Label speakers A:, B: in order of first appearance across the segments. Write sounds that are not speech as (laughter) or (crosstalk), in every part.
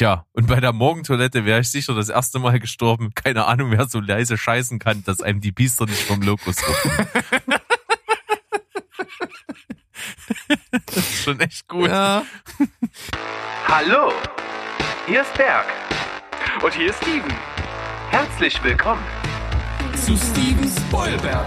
A: Tja, und bei der Morgentoilette wäre ich sicher das erste Mal gestorben. Keine Ahnung, wer so leise scheißen kann, dass einem die Biester nicht vom Lokus rupfen. das ist schon echt gut.
B: Ja.
C: Hallo, hier ist Berg. Und hier ist Steven. Herzlich willkommen.
B: Zu Steven Spoilberg.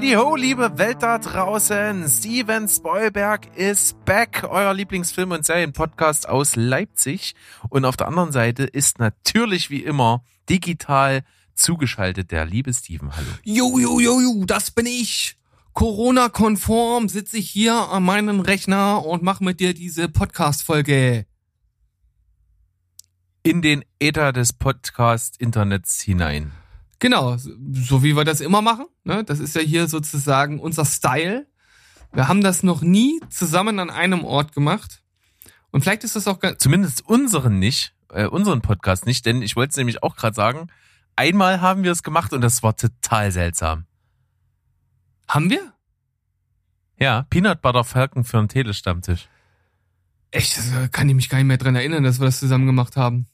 A: Heidi ho, liebe Welt da draußen. Steven Spoilberg ist back, euer Lieblingsfilm- und Serienpodcast aus Leipzig. Und auf der anderen Seite ist natürlich wie immer digital zugeschaltet der liebe Steven. Hallo.
B: Jo, jo, jo, jo, das bin ich. Corona-konform sitze ich hier an meinem Rechner und mache mit dir diese Podcast-Folge.
A: In den Äther des Podcast-Internets hinein.
B: Genau, so wie wir das immer machen. Ne? Das ist ja hier sozusagen unser Style. Wir haben das noch nie zusammen an einem Ort gemacht. Und vielleicht ist das auch ganz...
A: Zumindest unseren nicht, äh, unseren Podcast nicht, denn ich wollte es nämlich auch gerade sagen, einmal haben wir es gemacht und das war total seltsam.
B: Haben wir?
A: Ja, Peanut Butter Falcon für einen Telestammtisch.
B: Echt, das kann ich mich gar nicht mehr dran erinnern, dass wir das zusammen gemacht haben.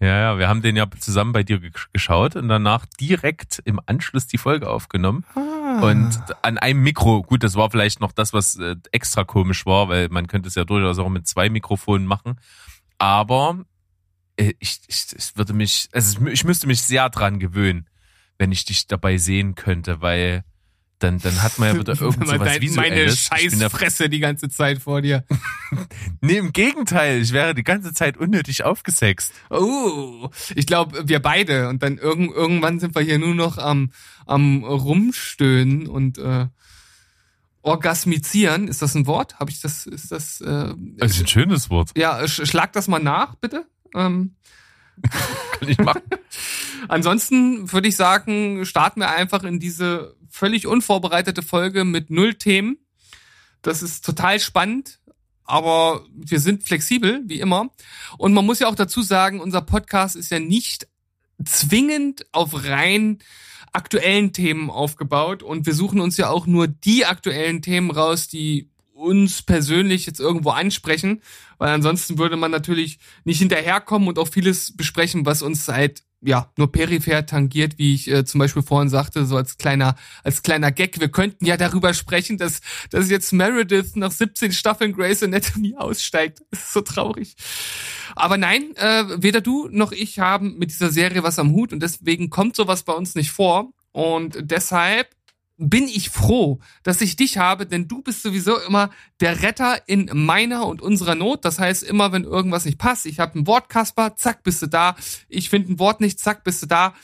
A: Ja, ja, wir haben den ja zusammen bei dir ge- geschaut und danach direkt im Anschluss die Folge aufgenommen.
B: Ah.
A: Und an einem Mikro, gut, das war vielleicht noch das, was äh, extra komisch war, weil man könnte es ja durchaus auch mit zwei Mikrofonen machen. Aber äh, ich, ich, ich würde mich, also ich müsste mich sehr dran gewöhnen, wenn ich dich dabei sehen könnte, weil dann, dann hat man ja wieder (laughs) irgend sowas
B: dein-
A: Visuelles.
B: Meine Scheißfresse die ganze Zeit vor dir. (laughs)
A: Nee, im Gegenteil, ich wäre die ganze Zeit unnötig aufgesext.
B: Oh, ich glaube, wir beide. Und dann irgend, irgendwann sind wir hier nur noch am, am Rumstöhnen und äh, orgasmizieren. Ist das ein Wort? Habe ich das? Ist das? Äh,
A: Das ist ein schönes Wort.
B: ja, sch schlag das mal nach, bitte. Ähm, (laughs)
A: Kann ich machen.
B: ansonsten würde ich sagen, starten wir einfach in diese völlig unvorbereitete Folge mit null Themen. Das ist total spannend, aber wir sind flexibel, wie immer. Und man muss ja auch dazu sagen, unser Podcast ist ja nicht zwingend auf rein aktuellen Themen aufgebaut und wir suchen uns ja auch nur die aktuellen Themen raus, die uns persönlich jetzt irgendwo ansprechen, weil ansonsten würde man natürlich nicht hinterherkommen und auch vieles besprechen, was uns halt ja nur peripher tangiert, wie ich äh, zum Beispiel vorhin sagte, so als kleiner als kleiner Gag. Wir könnten ja darüber sprechen, dass dass jetzt Meredith nach 17 Staffeln Grey's Anatomy (laughs) aussteigt. Das ist so traurig. Aber nein, äh, weder du noch ich haben mit dieser Serie was am Hut und deswegen kommt sowas bei uns nicht vor. Und deshalb bin ich froh, dass ich dich habe, denn du bist sowieso immer der Retter in meiner und unserer Not. Das heißt, immer wenn irgendwas nicht passt, ich habe ein Wort, Kasper, zack, bist du da. Ich finde ein Wort nicht, zack, bist du da.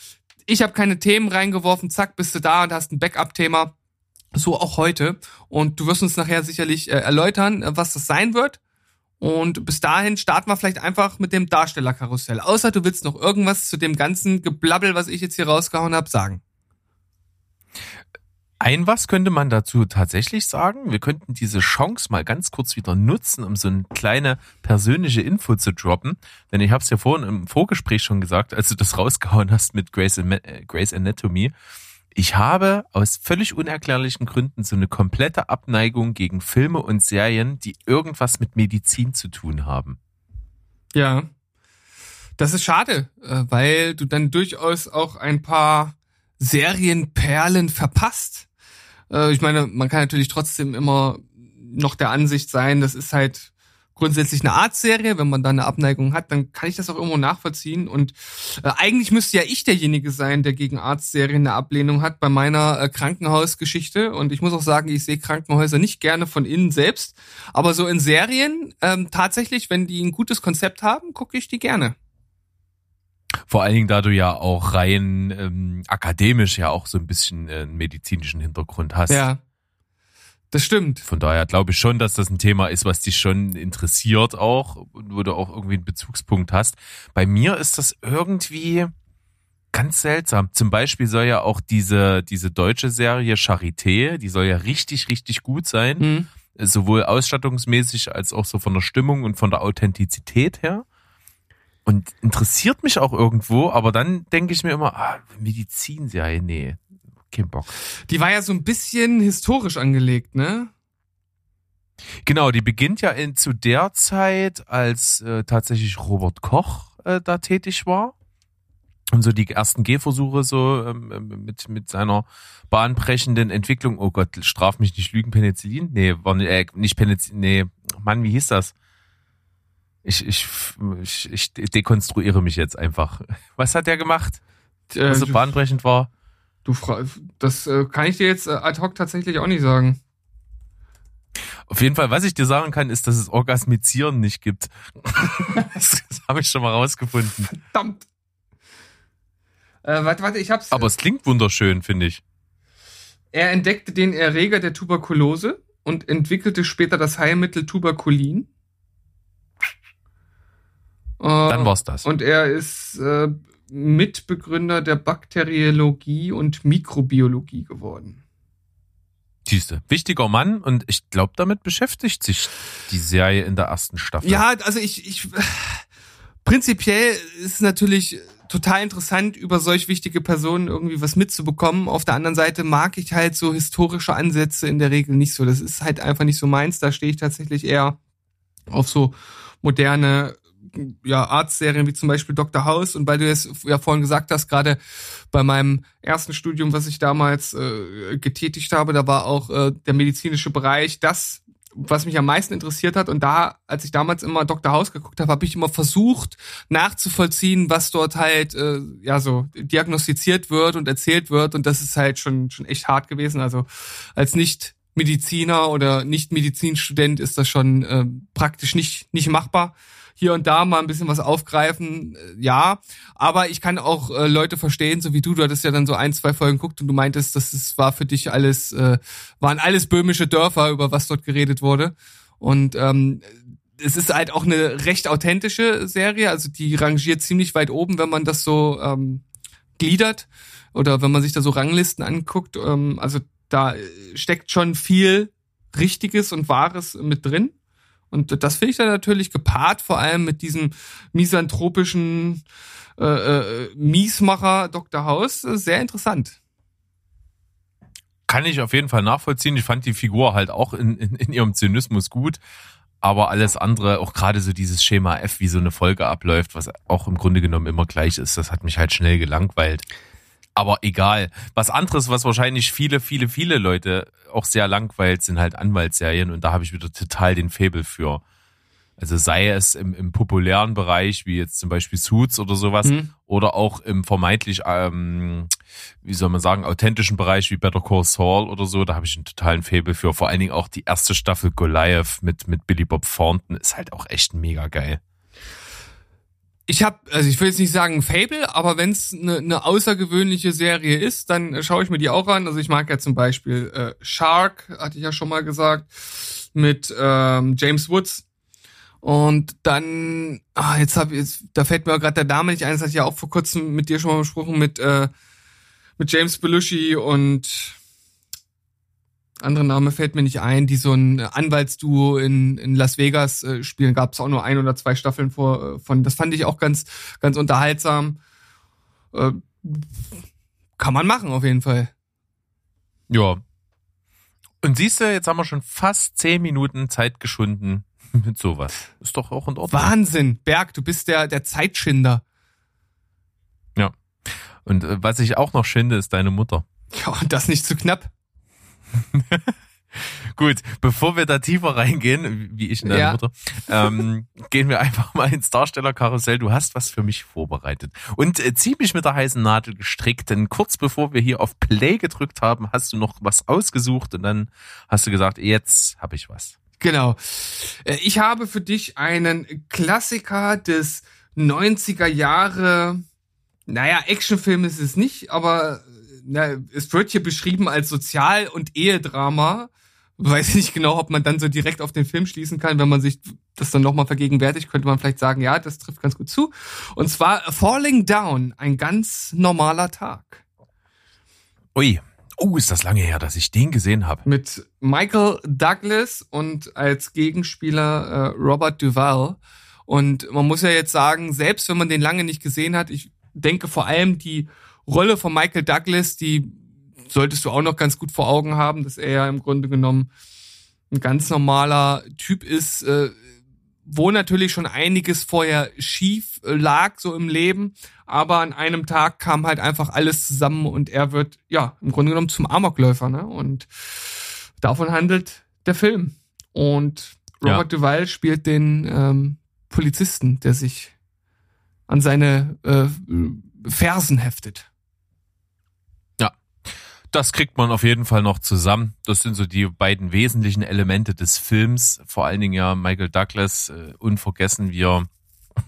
B: Ich habe keine Themen reingeworfen, zack, bist du da und hast ein Backup-Thema. So auch heute. Und du wirst uns nachher sicherlich äh, erläutern, äh, was das sein wird. Und bis dahin starten wir vielleicht einfach mit dem Darstellerkarussell. Außer du willst noch irgendwas zu dem ganzen Geblabbel, was ich jetzt hier rausgehauen habe, sagen.
A: Ein was könnte man dazu tatsächlich sagen? Wir könnten diese Chance mal ganz kurz wieder nutzen, um so eine kleine persönliche Info zu droppen. Denn ich habe es ja vorhin im Vorgespräch schon gesagt, als du das rausgehauen hast mit Grace, äh, Grace Anatomy. Ich habe aus völlig unerklärlichen Gründen so eine komplette Abneigung gegen Filme und Serien, die irgendwas mit Medizin zu tun haben.
B: Ja. Das ist schade, äh, weil du dann durchaus auch ein paar Serienperlen verpasst. Äh, Ich meine, man kann natürlich trotzdem immer noch der Ansicht sein, das ist halt grundsätzlich eine Arztserie. Wenn man da eine Abneigung hat, dann kann ich das auch irgendwo nachvollziehen. Und äh, eigentlich müsste ja ich derjenige sein, der gegen Arztserien eine Ablehnung hat bei meiner äh, Krankenhausgeschichte. Und ich muss auch sagen, ich sehe Krankenhäuser nicht gerne von innen selbst. Aber so in Serien, ähm, tatsächlich, wenn die ein gutes Konzept haben, gucke ich die gerne.
A: Vor allen Dingen, da du ja auch rein ähm, akademisch ja auch so ein bisschen äh, einen medizinischen Hintergrund hast.
B: Ja. Das stimmt.
A: Von daher glaube ich schon, dass das ein Thema ist, was dich schon interessiert auch und wo du auch irgendwie einen Bezugspunkt hast. Bei mir ist das irgendwie ganz seltsam. Zum Beispiel soll ja auch diese, diese deutsche Serie Charité, die soll ja richtig, richtig gut sein.
B: Hm.
A: Sowohl ausstattungsmäßig als auch so von der Stimmung und von der Authentizität her. Und interessiert mich auch irgendwo, aber dann denke ich mir immer, ah, Medizinserie, nee, kein Bock.
B: Die war ja so ein bisschen historisch angelegt, ne?
A: Genau, die beginnt ja in, zu der Zeit, als äh, tatsächlich Robert Koch äh, da tätig war. Und so die ersten Gehversuche so ähm, mit, mit seiner bahnbrechenden Entwicklung. Oh Gott, straf mich nicht Lügen, Penicillin? Nee, war nicht, äh, nicht Penicillin, nee, Mann, wie hieß das? Ich, ich, ich, ich dekonstruiere mich jetzt einfach. (laughs) Was hat der gemacht?
B: Äh,
A: Was so bahnbrechend war?
B: Du das äh, kann ich dir jetzt äh, ad hoc tatsächlich auch nicht sagen.
A: Auf jeden Fall, was ich dir sagen kann, ist, dass es Orgasmizieren nicht gibt. (laughs) das habe ich schon mal rausgefunden.
B: Verdammt. Äh, warte, warte, ich hab's.
A: Aber es klingt wunderschön, finde ich.
B: Er entdeckte den Erreger der Tuberkulose und entwickelte später das Heilmittel Tuberkulin.
A: Dann war's das.
B: Und er ist äh, Mitbegründer der Bakteriologie und Mikrobiologie geworden.
A: Siehste, wichtiger Mann und ich glaube, damit beschäftigt sich die Serie in der ersten Staffel.
B: Ja, also ich, ich prinzipiell ist es natürlich total interessant, über solch wichtige Personen irgendwie was mitzubekommen. Auf der anderen Seite mag ich halt so historische Ansätze in der Regel nicht so. Das ist halt einfach nicht so meins. Da stehe ich tatsächlich eher auf so moderne ja, Arztserien wie zum Beispiel Dr. House und weil du es ja vorhin gesagt hast, gerade bei meinem ersten Studium, was ich damals äh, getätigt habe, da war auch äh, der medizinische Bereich das, was mich am meisten interessiert hat. Und da, als ich damals immer Dr. House geguckt habe, habe ich immer versucht nachzuvollziehen, was dort halt äh, ja so diagnostiziert wird und erzählt wird. Und das ist halt schon schon echt hart gewesen. Also als nicht Mediziner oder nicht Medizinstudent ist das schon äh, praktisch nicht nicht machbar hier und da mal ein bisschen was aufgreifen, äh, ja. Aber ich kann auch äh, Leute verstehen, so wie du, du hattest ja dann so ein, zwei Folgen geguckt und du meintest, das ist, war für dich alles, äh, waren alles böhmische Dörfer, über was dort geredet wurde. Und ähm, es ist halt auch eine recht authentische Serie, also die rangiert ziemlich weit oben, wenn man das so ähm, gliedert oder wenn man sich da so Ranglisten anguckt. Ähm, also da steckt schon viel Richtiges und Wahres mit drin. Und das finde ich dann natürlich gepaart, vor allem mit diesem misanthropischen äh, äh, Miesmacher Dr. House, äh, sehr interessant.
A: Kann ich auf jeden Fall nachvollziehen. Ich fand die Figur halt auch in, in, in ihrem Zynismus gut. Aber alles andere, auch gerade so dieses Schema F, wie so eine Folge abläuft, was auch im Grunde genommen immer gleich ist, das hat mich halt schnell gelangweilt. Aber egal. Was anderes, was wahrscheinlich viele, viele, viele Leute auch sehr langweilt, sind halt Anwaltsserien und da habe ich wieder total den Faible für. Also sei es im, im populären Bereich, wie jetzt zum Beispiel Suits oder sowas,
B: Mhm.
A: oder auch im vermeintlich, ähm, wie soll man sagen, authentischen Bereich wie Better Call Saul oder so, da habe ich einen totalen Faible für. Vor allen Dingen auch die erste Staffel Goliath mit, mit Billy Bob Thornton ist halt auch echt mega geil.
B: Ich habe, also ich will jetzt nicht sagen Fable, aber wenn es eine ne außergewöhnliche Serie ist, dann äh, schaue ich mir die auch an. Also ich mag ja zum Beispiel äh, Shark, hatte ich ja schon mal gesagt, mit ähm, James Woods. Und dann, ah, jetzt hab jetzt, da fällt mir gerade der Name nicht ein, das hatte ich ja auch vor kurzem mit dir schon mal besprochen, mit, äh, mit James Belushi und andere Name fällt mir nicht ein, die so ein Anwaltsduo in, in Las Vegas äh, spielen. Gab es auch nur ein oder zwei Staffeln vor, äh, von. Das fand ich auch ganz, ganz unterhaltsam. Äh, kann man machen, auf jeden Fall.
A: Ja. Und siehst du, jetzt haben wir schon fast zehn Minuten Zeit geschunden (laughs) mit sowas. Ist doch auch in Ordnung.
B: Wahnsinn, Berg, du bist der, der Zeitschinder.
A: Ja. Und äh, was ich auch noch schinde, ist deine Mutter.
B: Ja, und das nicht zu knapp. (laughs)
A: Gut, bevor wir da tiefer reingehen, wie ich und deine
B: Ja.
A: Mutter, ähm, gehen wir einfach mal ins Darstellerkarussell. Du hast was für mich vorbereitet. Und äh, ziemlich mit der heißen Nadel gestrickt, denn kurz bevor wir hier auf Play gedrückt haben, hast du noch was ausgesucht und dann hast du gesagt, jetzt habe ich was.
B: Genau. Äh, Ich habe für dich einen Klassiker des 90er Jahre, naja, Actionfilm ist es nicht, aber na, es wird hier beschrieben als Sozial- und Ehedrama Weiß nicht genau, ob man dann so direkt auf den Film schließen kann. Wenn man sich das dann nochmal vergegenwärtigt, könnte man vielleicht sagen, ja, das trifft ganz gut zu. Und zwar Falling Down, ein ganz normaler Tag.
A: Ui, oh, ist das lange her, dass ich den gesehen habe.
B: Mit Michael Douglas und als Gegenspieler äh, Robert Duvall. Und man muss ja jetzt sagen, selbst wenn man den lange nicht gesehen hat, ich denke vor allem die Rolle von Michael Douglas, die solltest du auch noch ganz gut vor Augen haben, dass er ja im Grunde genommen ein ganz normaler Typ ist, äh, wo natürlich schon einiges vorher schief äh, lag, so im Leben, aber an einem Tag kam halt einfach alles zusammen und er wird, ja, im Grunde genommen zum Amokläufer, ne? Und davon handelt der Film. Und Robert ja. Duval spielt den ähm, Polizisten, der sich an seine äh, Fersen heftet
A: das kriegt man auf jeden Fall noch zusammen. Das sind so die beiden wesentlichen Elemente des Films. Vor allen Dingen ja Michael Douglas, äh, unvergessen, wie er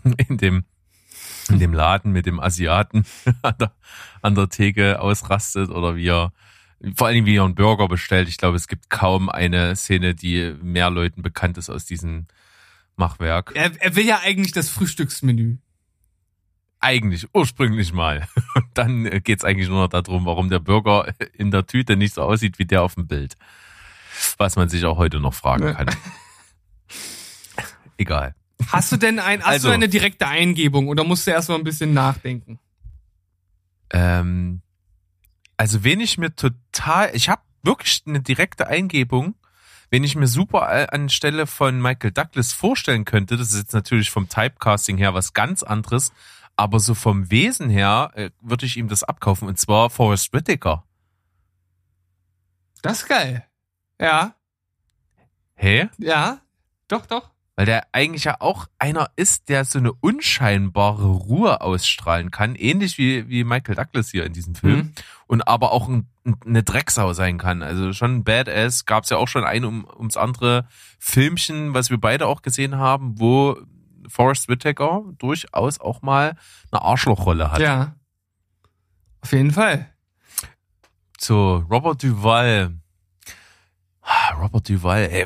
A: (laughs) in dem, in dem Laden mit dem Asiaten (laughs) an der, an der Theke ausrastet oder wie er, vor allen Dingen wie er einen Burger bestellt. Ich glaube, es gibt kaum eine Szene, die mehr Leuten bekannt ist aus diesem Machwerk.
B: Er, er will ja eigentlich das Frühstücksmenü
A: eigentlich ursprünglich mal. (laughs) Und dann geht's eigentlich nur noch darum, warum der Burger (laughs) in der Tüte nicht so aussieht wie der auf dem Bild. Was man sich auch heute noch fragen kann. Egal.
B: Hast du denn ein, hast also, du eine direkte Eingebung oder musst du erst mal ein bisschen nachdenken?
A: Ähm, also wenn ich mir total, ich habe wirklich eine direkte Eingebung, wenn ich mir super anstelle von Michael Douglas vorstellen könnte, das ist jetzt natürlich vom Typecasting her was ganz anderes, aber so vom Wesen her äh, würde ich ihm das abkaufen. Und zwar Forrest Whitaker.
B: Das ist geil. Ja.
A: Hä?
B: Ja. Doch, doch.
A: Weil der eigentlich ja auch einer ist, der so eine unscheinbare Ruhe ausstrahlen kann. Ähnlich wie, wie Michael Douglas hier in diesem Film. Mhm. Und aber auch ein, eine Drecksau sein kann. Also schon Badass. Gab es ja auch schon ein um, ums andere Filmchen, was wir beide auch gesehen haben, wo Forrest Whitaker durchaus auch mal eine Arschlochrolle hat.
B: Ja. Auf jeden Fall.
A: So, Robert Duval. Robert Duval, ey,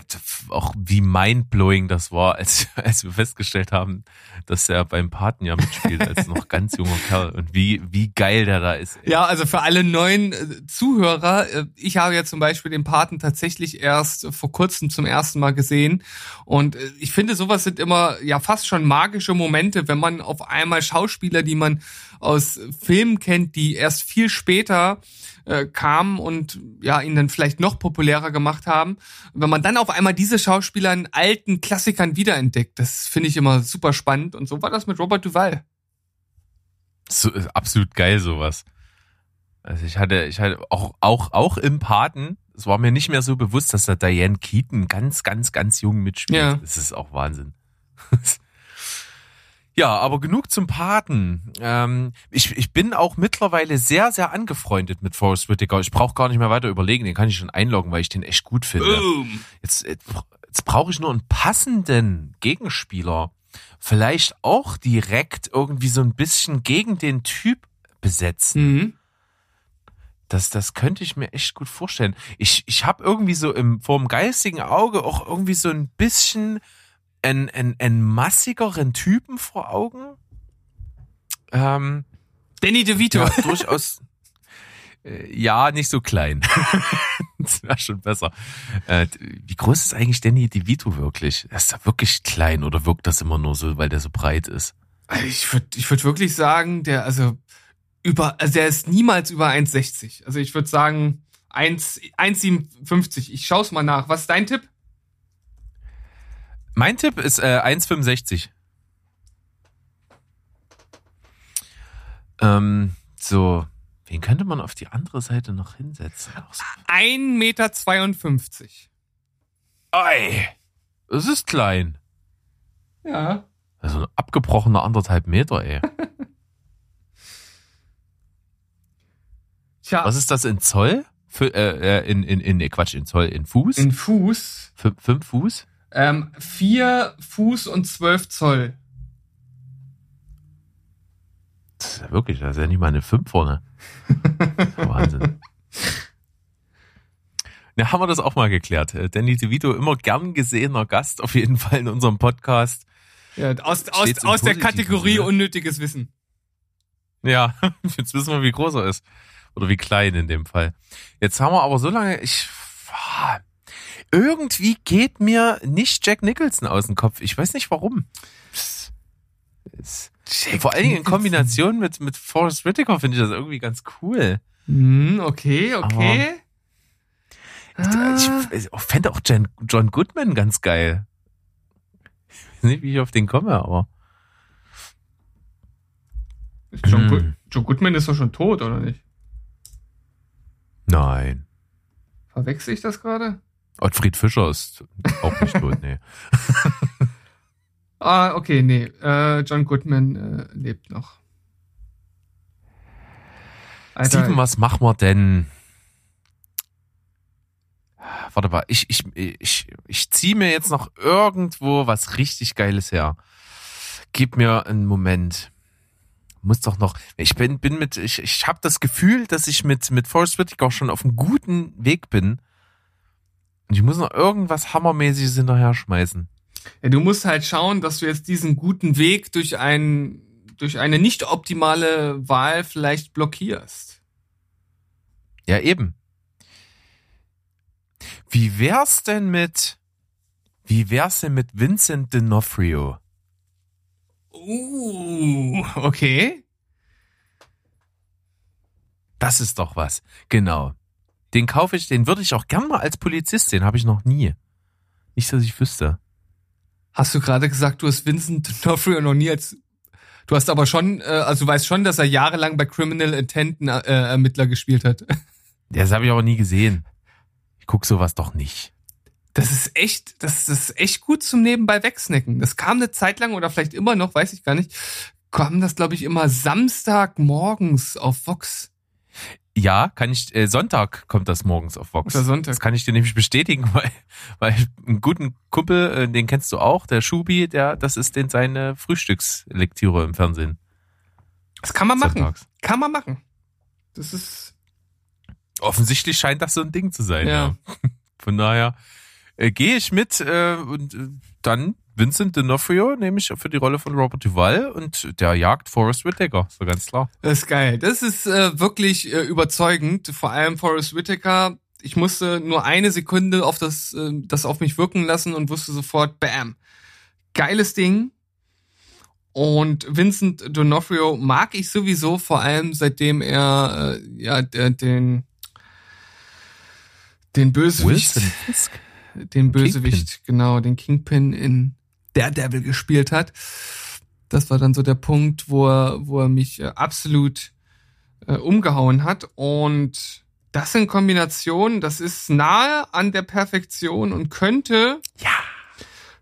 A: auch wie mindblowing das war, (laughs) als, als wir festgestellt haben, dass er beim Paten ja mitspielt, als noch ganz junger Kerl und wie, wie geil der da ist.
B: Ey. Ja, also für alle neuen äh, Zuhörer, äh, ich habe ja zum Beispiel den Paten tatsächlich erst vor kurzem zum ersten Mal gesehen und äh, ich finde, sowas sind immer ja fast schon magische Momente, wenn man auf einmal Schauspieler, die man aus Filmen kennt, die erst viel später äh, kamen und ja ihn dann vielleicht noch populärer gemacht haben. Wenn man dann auf einmal diese Schauspieler in alten Klassikern wiederentdeckt, das finde ich immer super spannend. Und so war das mit Robert Duval.
A: So, absolut geil sowas. Also ich hatte, ich hatte auch, auch, auch im Paten, es war mir nicht mehr so bewusst, dass da Diane Keaton ganz, ganz, ganz jung mitspielt. Ja. Das ist auch Wahnsinn. (laughs) Ja, aber genug zum Paten. Ähm, ich, ich bin auch mittlerweile sehr, sehr angefreundet mit Forrest Whitaker. Ich brauche gar nicht mehr weiter überlegen. Den kann ich schon einloggen, weil ich den echt gut finde. Boom. Jetzt, jetzt brauche ich nur einen passenden Gegenspieler. Vielleicht auch direkt irgendwie so ein bisschen gegen den Typ besetzen. Mhm. Das, das könnte ich mir echt gut vorstellen. Ich, ich habe irgendwie so im, vor dem geistigen Auge auch irgendwie so ein bisschen einen, einen, einen massigeren Typen vor Augen.
B: Ähm, Danny DeVito. Ja,
A: durchaus. (laughs) Äh, ja, nicht so klein. (laughs) das wäre schon besser. Äh, wie groß ist eigentlich Danny DeVito wirklich? Er ist da wirklich klein oder wirkt das immer nur so, weil der so breit ist?
B: Also ich würde ich würd wirklich sagen, der, also über, also der ist niemals über 1,60. Also ich würde sagen 1,57. Ich schaue es mal nach. Was ist dein Tipp?
A: Mein Tipp ist äh, 1,65. Ähm, so, wen könnte man auf die andere Seite noch hinsetzen?
B: 1,52 Meter.
A: Ei, das ist klein.
B: Ja.
A: Also ein abgebrochener anderthalb Meter, ey. Tja. Was ist das in Zoll? Für, äh, äh in, in, in, Quatsch, in Zoll, in Fuß?
B: In Fuß.
A: Fünf, fünf Fuß?
B: Ähm, vier Fuß und zwölf Zoll.
A: Das ist ja wirklich, das ist ja nicht mal eine 5 vorne. Wahnsinn. (laughs) Ja, haben wir das auch mal geklärt. Äh, Danny DeVito, immer gern gesehener Gast auf jeden Fall in unserem Podcast.
B: Ja, aus, aus, aus der Kategorie Sinne. unnötiges Wissen.
A: Ja, (laughs) jetzt wissen wir, wie groß er ist. Oder wie klein in dem Fall. Jetzt haben wir aber so lange, ich, irgendwie geht mir nicht Jack Nicholson aus dem Kopf. Ich weiß nicht warum. Vor allen Dingen in Kombination mit, mit Forrest Whitaker finde ich das irgendwie ganz cool.
B: Mm, okay, okay.
A: Aber ich, ich fände auch John, John Goodman ganz geil. Ich weiß nicht, wie ich auf den komme, aber.
B: John, hm. John Goodman ist doch schon tot, oder nicht?
A: Nein.
B: Verwechsel ich das gerade?
A: Ottfried Fischer ist auch nicht tot, nee. (laughs)
B: ah, okay, nee. Äh, John Goodman äh, lebt noch.
A: Alter, Steven, was machen wir denn? Warte mal, ich, ich, ich, ich ziehe mir jetzt noch irgendwo was richtig Geiles her. Gib mir einen Moment. Muss doch noch. Ich bin, bin mit, ich, ich habe das Gefühl, dass ich mit, mit Forrest Whitaker schon auf einem guten Weg bin. Und ich muss noch irgendwas Hammermäßiges hinterher schmeißen.
B: Ja, du musst halt schauen, dass du jetzt diesen guten Weg durch ein, durch eine nicht optimale Wahl vielleicht blockierst.
A: Ja, eben. Wie wär's denn mit, wie wär's denn mit Vincent D'Onofrio?
B: Uh, okay.
A: Das ist doch was. Genau. Den kaufe ich, den würde ich auch gern mal als Polizist sehen, habe ich noch nie. Nicht, dass ich wüsste.
B: Hast du gerade gesagt, du hast Vincent D'Onofrio noch nie als Du hast aber schon, äh, also du weißt schon, dass er jahrelang bei Criminal Intent äh, Ermittler gespielt hat.
A: Das habe ich aber nie gesehen. Ich guck sowas doch nicht.
B: Das ist echt, das ist echt gut zum nebenbei wegsnacken. Das kam eine Zeit lang oder vielleicht immer noch, weiß ich gar nicht, kam das glaube ich immer Samstagmorgens auf Vox.
A: Ja, kann ich, äh, Sonntag kommt das morgens auf Vox.
B: Oder Sonntag.
A: Das kann ich dir nämlich bestätigen, (laughs) weil, weil einen guten Kumpel, äh, den kennst du auch, der Schubi, der, das ist den seine Frühstückslektüre im Fernsehen.
B: Das kann man Sonntags. machen. Kann man machen. Das ist.
A: Offensichtlich scheint das so ein Ding zu sein, ja. ja. (laughs) Von daher äh, gehe ich mit äh, und äh, dann Vincent D'Onofrio, nämlich für die Rolle von Robert Duval und der jagt Forrest Whitaker, so ganz klar.
B: Das ist geil. Das ist äh, wirklich äh, überzeugend. Vor allem Forrest Whitaker. Ich musste nur eine Sekunde auf das, äh, das auf mich wirken lassen und wusste sofort, bam. Geiles Ding. Und Vincent D'Onofrio mag ich sowieso, vor allem seitdem er äh, ja den den Bösewicht, den Bösewicht, Kingpin. genau, den Kingpin in Daredevil gespielt hat. Das war dann so der Punkt, wo er, wo er mich äh, absolut äh, umgehauen hat. Und das in Kombination, das ist nahe an der Perfektion und könnte,
A: ja,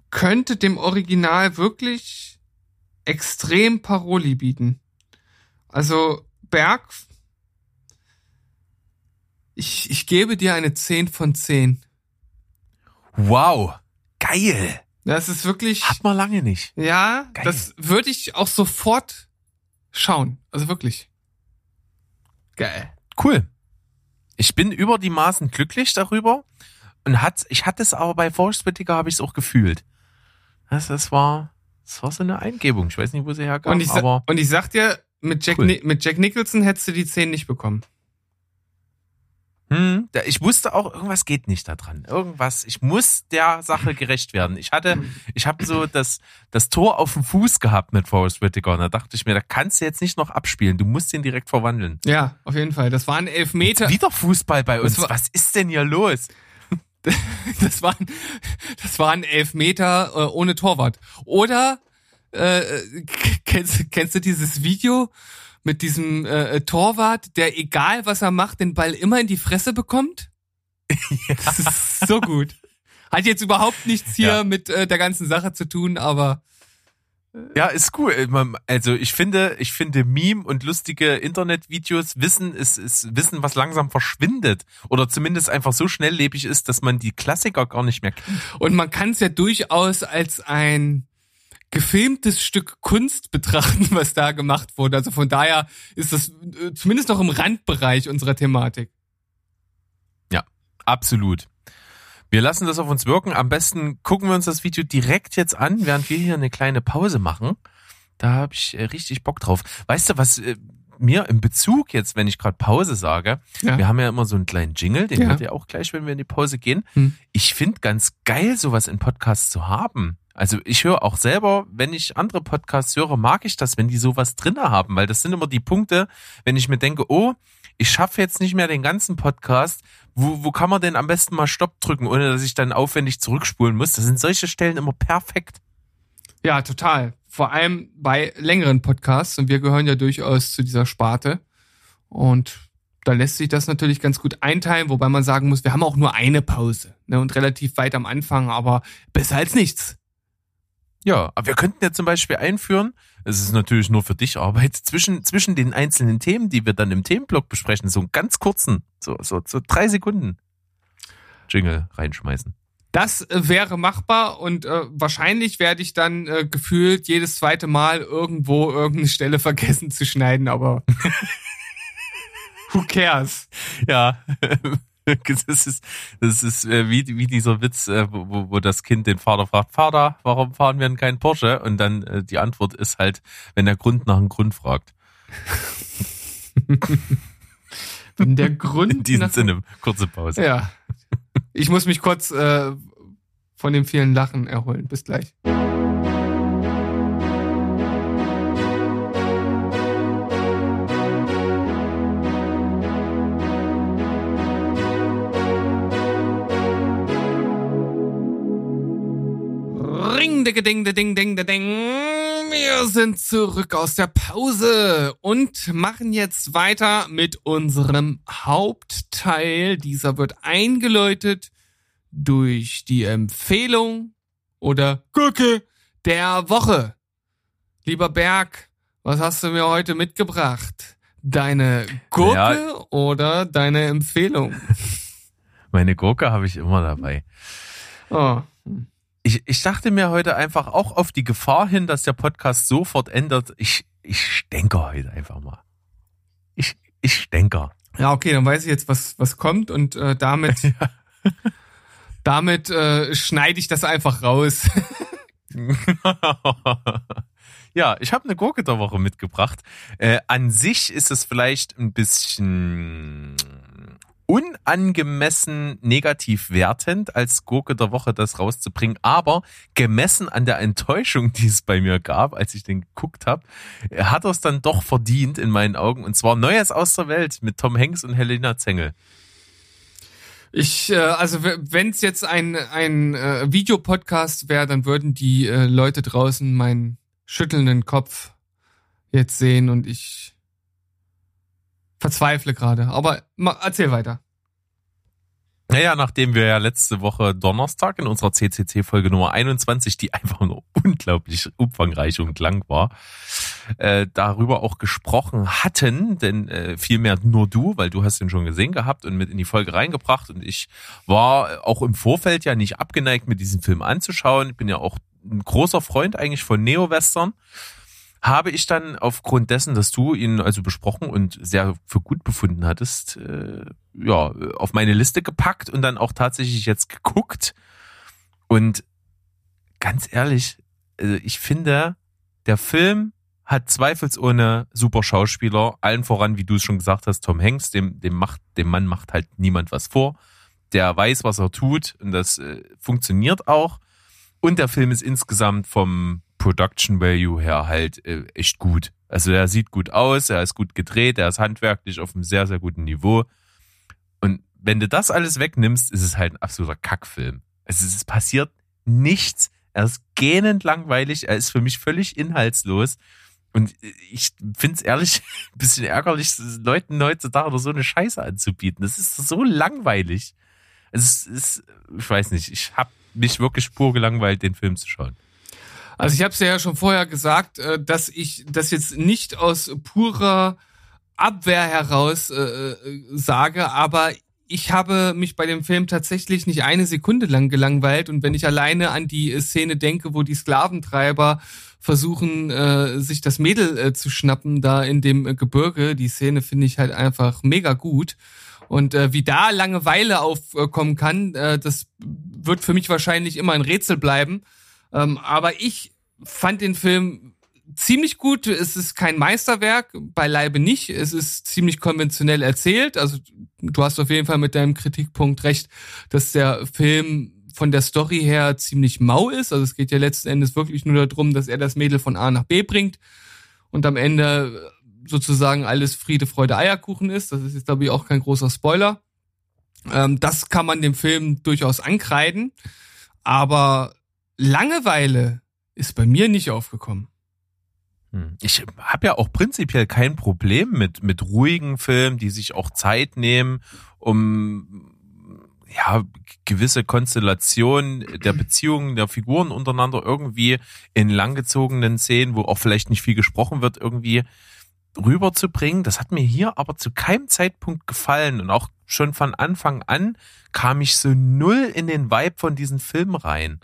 B: könnte dem Original wirklich extrem Paroli bieten. Also Berg, ich, ich gebe dir eine 10 von 10.
A: Wow, geil.
B: Das ist wirklich.
A: Hat man lange nicht.
B: Ja, Geil. das würde ich auch sofort schauen. Also wirklich.
A: Geil. Cool. Ich bin über die Maßen glücklich darüber und hat, ich hatte es aber bei Forrest Whitaker habe ich es auch gefühlt. Das, das war, das war so eine Eingebung. Ich weiß nicht, wo sie herkam.
B: Und ich,
A: aber
B: und ich sag dir, mit Jack, cool. mit Jack Nicholson hättest du die 10 nicht bekommen.
A: Hm, ich wusste auch, irgendwas geht nicht da dran. Irgendwas, ich muss der Sache gerecht werden. Ich hatte, ich habe so das, das Tor auf dem Fuß gehabt mit Forrest Whitaker und da dachte ich mir, da kannst du jetzt nicht noch abspielen, du musst den direkt verwandeln.
B: Ja, auf jeden Fall. Das waren elf Meter.
A: Jetzt wieder Fußball bei uns. War, Was ist denn hier los? (laughs)
B: das waren, das waren elf Meter äh, ohne Torwart. Oder äh, kennst, kennst du dieses Video? Mit diesem äh, äh, Torwart, der egal was er macht, den Ball immer in die Fresse bekommt. (laughs) Ja. Das ist so gut. Hat jetzt überhaupt nichts hier ja. mit äh, der ganzen Sache zu tun, aber
A: äh, ja, ist cool. Also ich finde, ich finde Meme und lustige Internetvideos Wissen ist, ist Wissen, was langsam verschwindet oder zumindest einfach so schnelllebig ist, dass man die Klassiker gar nicht mehr kennt.
B: Und man kann es ja durchaus als ein gefilmtes Stück Kunst betrachten, (laughs) was da gemacht wurde. Also von daher ist das äh, zumindest noch im Randbereich unserer Thematik.
A: Ja, Absolut. Wir lassen das auf uns wirken. Am besten gucken wir uns das Video direkt jetzt an, während wir hier eine kleine Pause machen. Da habe ich äh, richtig Bock drauf. Weißt du, was äh, mir im Bezug jetzt, wenn ich gerade Pause sage,
B: Ja.
A: wir haben ja immer so einen kleinen Jingle, den
B: Ja.
A: hört ihr auch gleich, wenn wir in die Pause gehen.
B: Hm.
A: Ich finde ganz geil, sowas in Podcasts zu haben. Also ich höre auch selber, wenn ich andere Podcasts höre, mag ich das, wenn die sowas drinne haben, weil das sind immer die Punkte, wenn ich mir denke, oh, ich schaffe jetzt nicht mehr den ganzen Podcast, wo, wo kann man denn am besten mal Stopp drücken, ohne dass ich dann aufwendig zurückspulen muss? Das sind solche Stellen immer perfekt.
B: Ja, total. Vor allem bei längeren Podcasts und wir gehören ja durchaus zu dieser Sparte. Und da lässt sich das natürlich ganz gut einteilen, wobei man sagen muss, wir haben auch nur eine Pause ne, und relativ weit am Anfang, aber besser als nichts.
A: Ja, aber wir könnten ja zum Beispiel einführen, es ist natürlich nur für dich Arbeit, zwischen, zwischen den einzelnen Themen, die wir dann im Themenblock besprechen, so einen ganz kurzen, so, so, so drei Sekunden Jingle reinschmeißen.
B: Das äh, wäre machbar und äh, wahrscheinlich werde ich dann äh, gefühlt jedes zweite Mal irgendwo irgendeine Stelle vergessen zu schneiden, aber (laughs) who cares?
A: Ja, (laughs) (laughs) das ist, das ist äh, wie, wie dieser Witz, äh, wo, wo- das Kind den Vater fragt, Vater, warum fahren wir denn keinen Porsche? Und dann äh, die Antwort ist halt, wenn der Grund nach einem Grund fragt. (laughs)
B: Wenn der Grund
A: In diesem
B: nach-
A: Sinne, kurze Pause.
B: Ja. Ich muss mich kurz äh, von dem vielen Lachen erholen. Bis gleich. Dicke, ding, de, ding, ding, de, ding. Wir sind zurück aus der Pause und machen jetzt weiter mit unserem Hauptteil. Dieser wird eingeläutet durch die Empfehlung oder Gurke der Woche. Lieber Berg, was hast du mir heute mitgebracht? Deine Gurke
A: Ja.
B: oder deine Empfehlung? (laughs)
A: Meine Gurke habe ich immer dabei.
B: Oh.
A: Ich, ich dachte mir heute einfach auch auf die Gefahr hin, dass der Podcast sofort ändert. Ich, ich stänker heute einfach mal. Ich, ich stänker.
B: Ja, okay, dann weiß ich jetzt, was, was kommt und äh, damit, (laughs) (laughs) damit äh, schneide ich das einfach raus. (laughs)
A: ja, ich habe eine Gurke der Woche mitgebracht. Äh, an sich ist es vielleicht ein bisschen unangemessen negativ wertend, als Gurke der Woche das rauszubringen, aber gemessen an der Enttäuschung, die es bei mir gab, als ich den geguckt habe, hat er es dann doch verdient in meinen Augen. Und zwar Neues aus der Welt mit Tom Hanks und Helena Zengel.
B: Ich, äh, also wenn es jetzt ein, ein äh, Videopodcast wäre, dann würden die äh, Leute draußen meinen schüttelnden Kopf jetzt sehen und ich verzweifle gerade. Aber erzähl weiter.
A: Naja, nachdem wir ja letzte Woche Donnerstag in unserer CCC-Folge Nummer 21, die einfach nur unglaublich umfangreich und lang war, äh, darüber auch gesprochen hatten, denn äh, vielmehr nur du, weil du hast ihn schon gesehen gehabt und mit in die Folge reingebracht und ich war auch im Vorfeld ja nicht abgeneigt, mir diesen Film anzuschauen. Ich bin ja auch ein großer Freund eigentlich von Neo-Western habe ich dann aufgrund dessen, dass du ihn also besprochen und sehr für gut befunden hattest, äh, ja, auf meine Liste gepackt und dann auch tatsächlich jetzt geguckt. Und ganz ehrlich, also ich finde, der Film hat zweifelsohne super Schauspieler, allen voran, wie du es schon gesagt hast, Tom Hanks, dem, dem macht, dem Mann macht halt niemand was vor. Der weiß, was er tut und das äh, funktioniert auch. Und der Film ist insgesamt vom Production Value her halt äh, echt gut. Also er sieht gut aus, er ist gut gedreht, er ist handwerklich auf einem sehr, sehr guten Niveau. Und wenn du das alles wegnimmst, ist es halt ein absoluter Kackfilm. Also es passiert nichts. Er ist gähnend langweilig, er ist für mich völlig inhaltslos. Und ich finde es ehrlich (laughs) ein bisschen ärgerlich, Leuten heutzutage so eine Scheiße anzubieten. Das ist so langweilig. Es ist, ich weiß nicht, ich habe mich wirklich pur gelangweilt, den Film zu schauen.
B: Also ich habe es ja schon vorher gesagt, äh, dass ich das jetzt nicht aus purer Abwehr heraus äh, sage, aber ich habe mich bei dem Film tatsächlich nicht eine Sekunde lang gelangweilt und wenn ich alleine an die Szene denke, wo die Sklaventreiber versuchen, äh, sich das Mädel äh, zu schnappen da in dem äh, Gebirge, die Szene finde ich halt einfach mega gut Und äh, wie da Langeweile aufkommen kann, äh, das wird für mich wahrscheinlich immer ein Rätsel bleiben. Ähm, aber ich fand den Film ziemlich gut. Es ist kein Meisterwerk, beileibe nicht. Es ist ziemlich konventionell erzählt. Also du hast auf jeden Fall mit deinem Kritikpunkt recht, dass der Film von der Story her ziemlich mau ist. Also es geht ja letzten Endes wirklich nur darum, dass er das Mädel von A nach B bringt und am Ende sozusagen alles Friede, Freude, Eierkuchen ist. Das ist jetzt, glaube ich, auch kein großer Spoiler. Ähm, das kann man dem Film durchaus ankreiden. Aber Langeweile ist bei mir nicht aufgekommen.
A: Hm. Ich habe ja auch prinzipiell kein Problem mit, mit ruhigen Filmen, die sich auch Zeit nehmen, um ja, gewisse Konstellationen der Beziehungen der Figuren untereinander irgendwie in langgezogenen Szenen, wo auch vielleicht nicht viel gesprochen wird, irgendwie rüberzubringen. Das hat mir hier aber zu keinem Zeitpunkt gefallen und auch schon von Anfang an kam ich so null in den Vibe von diesen Film rein.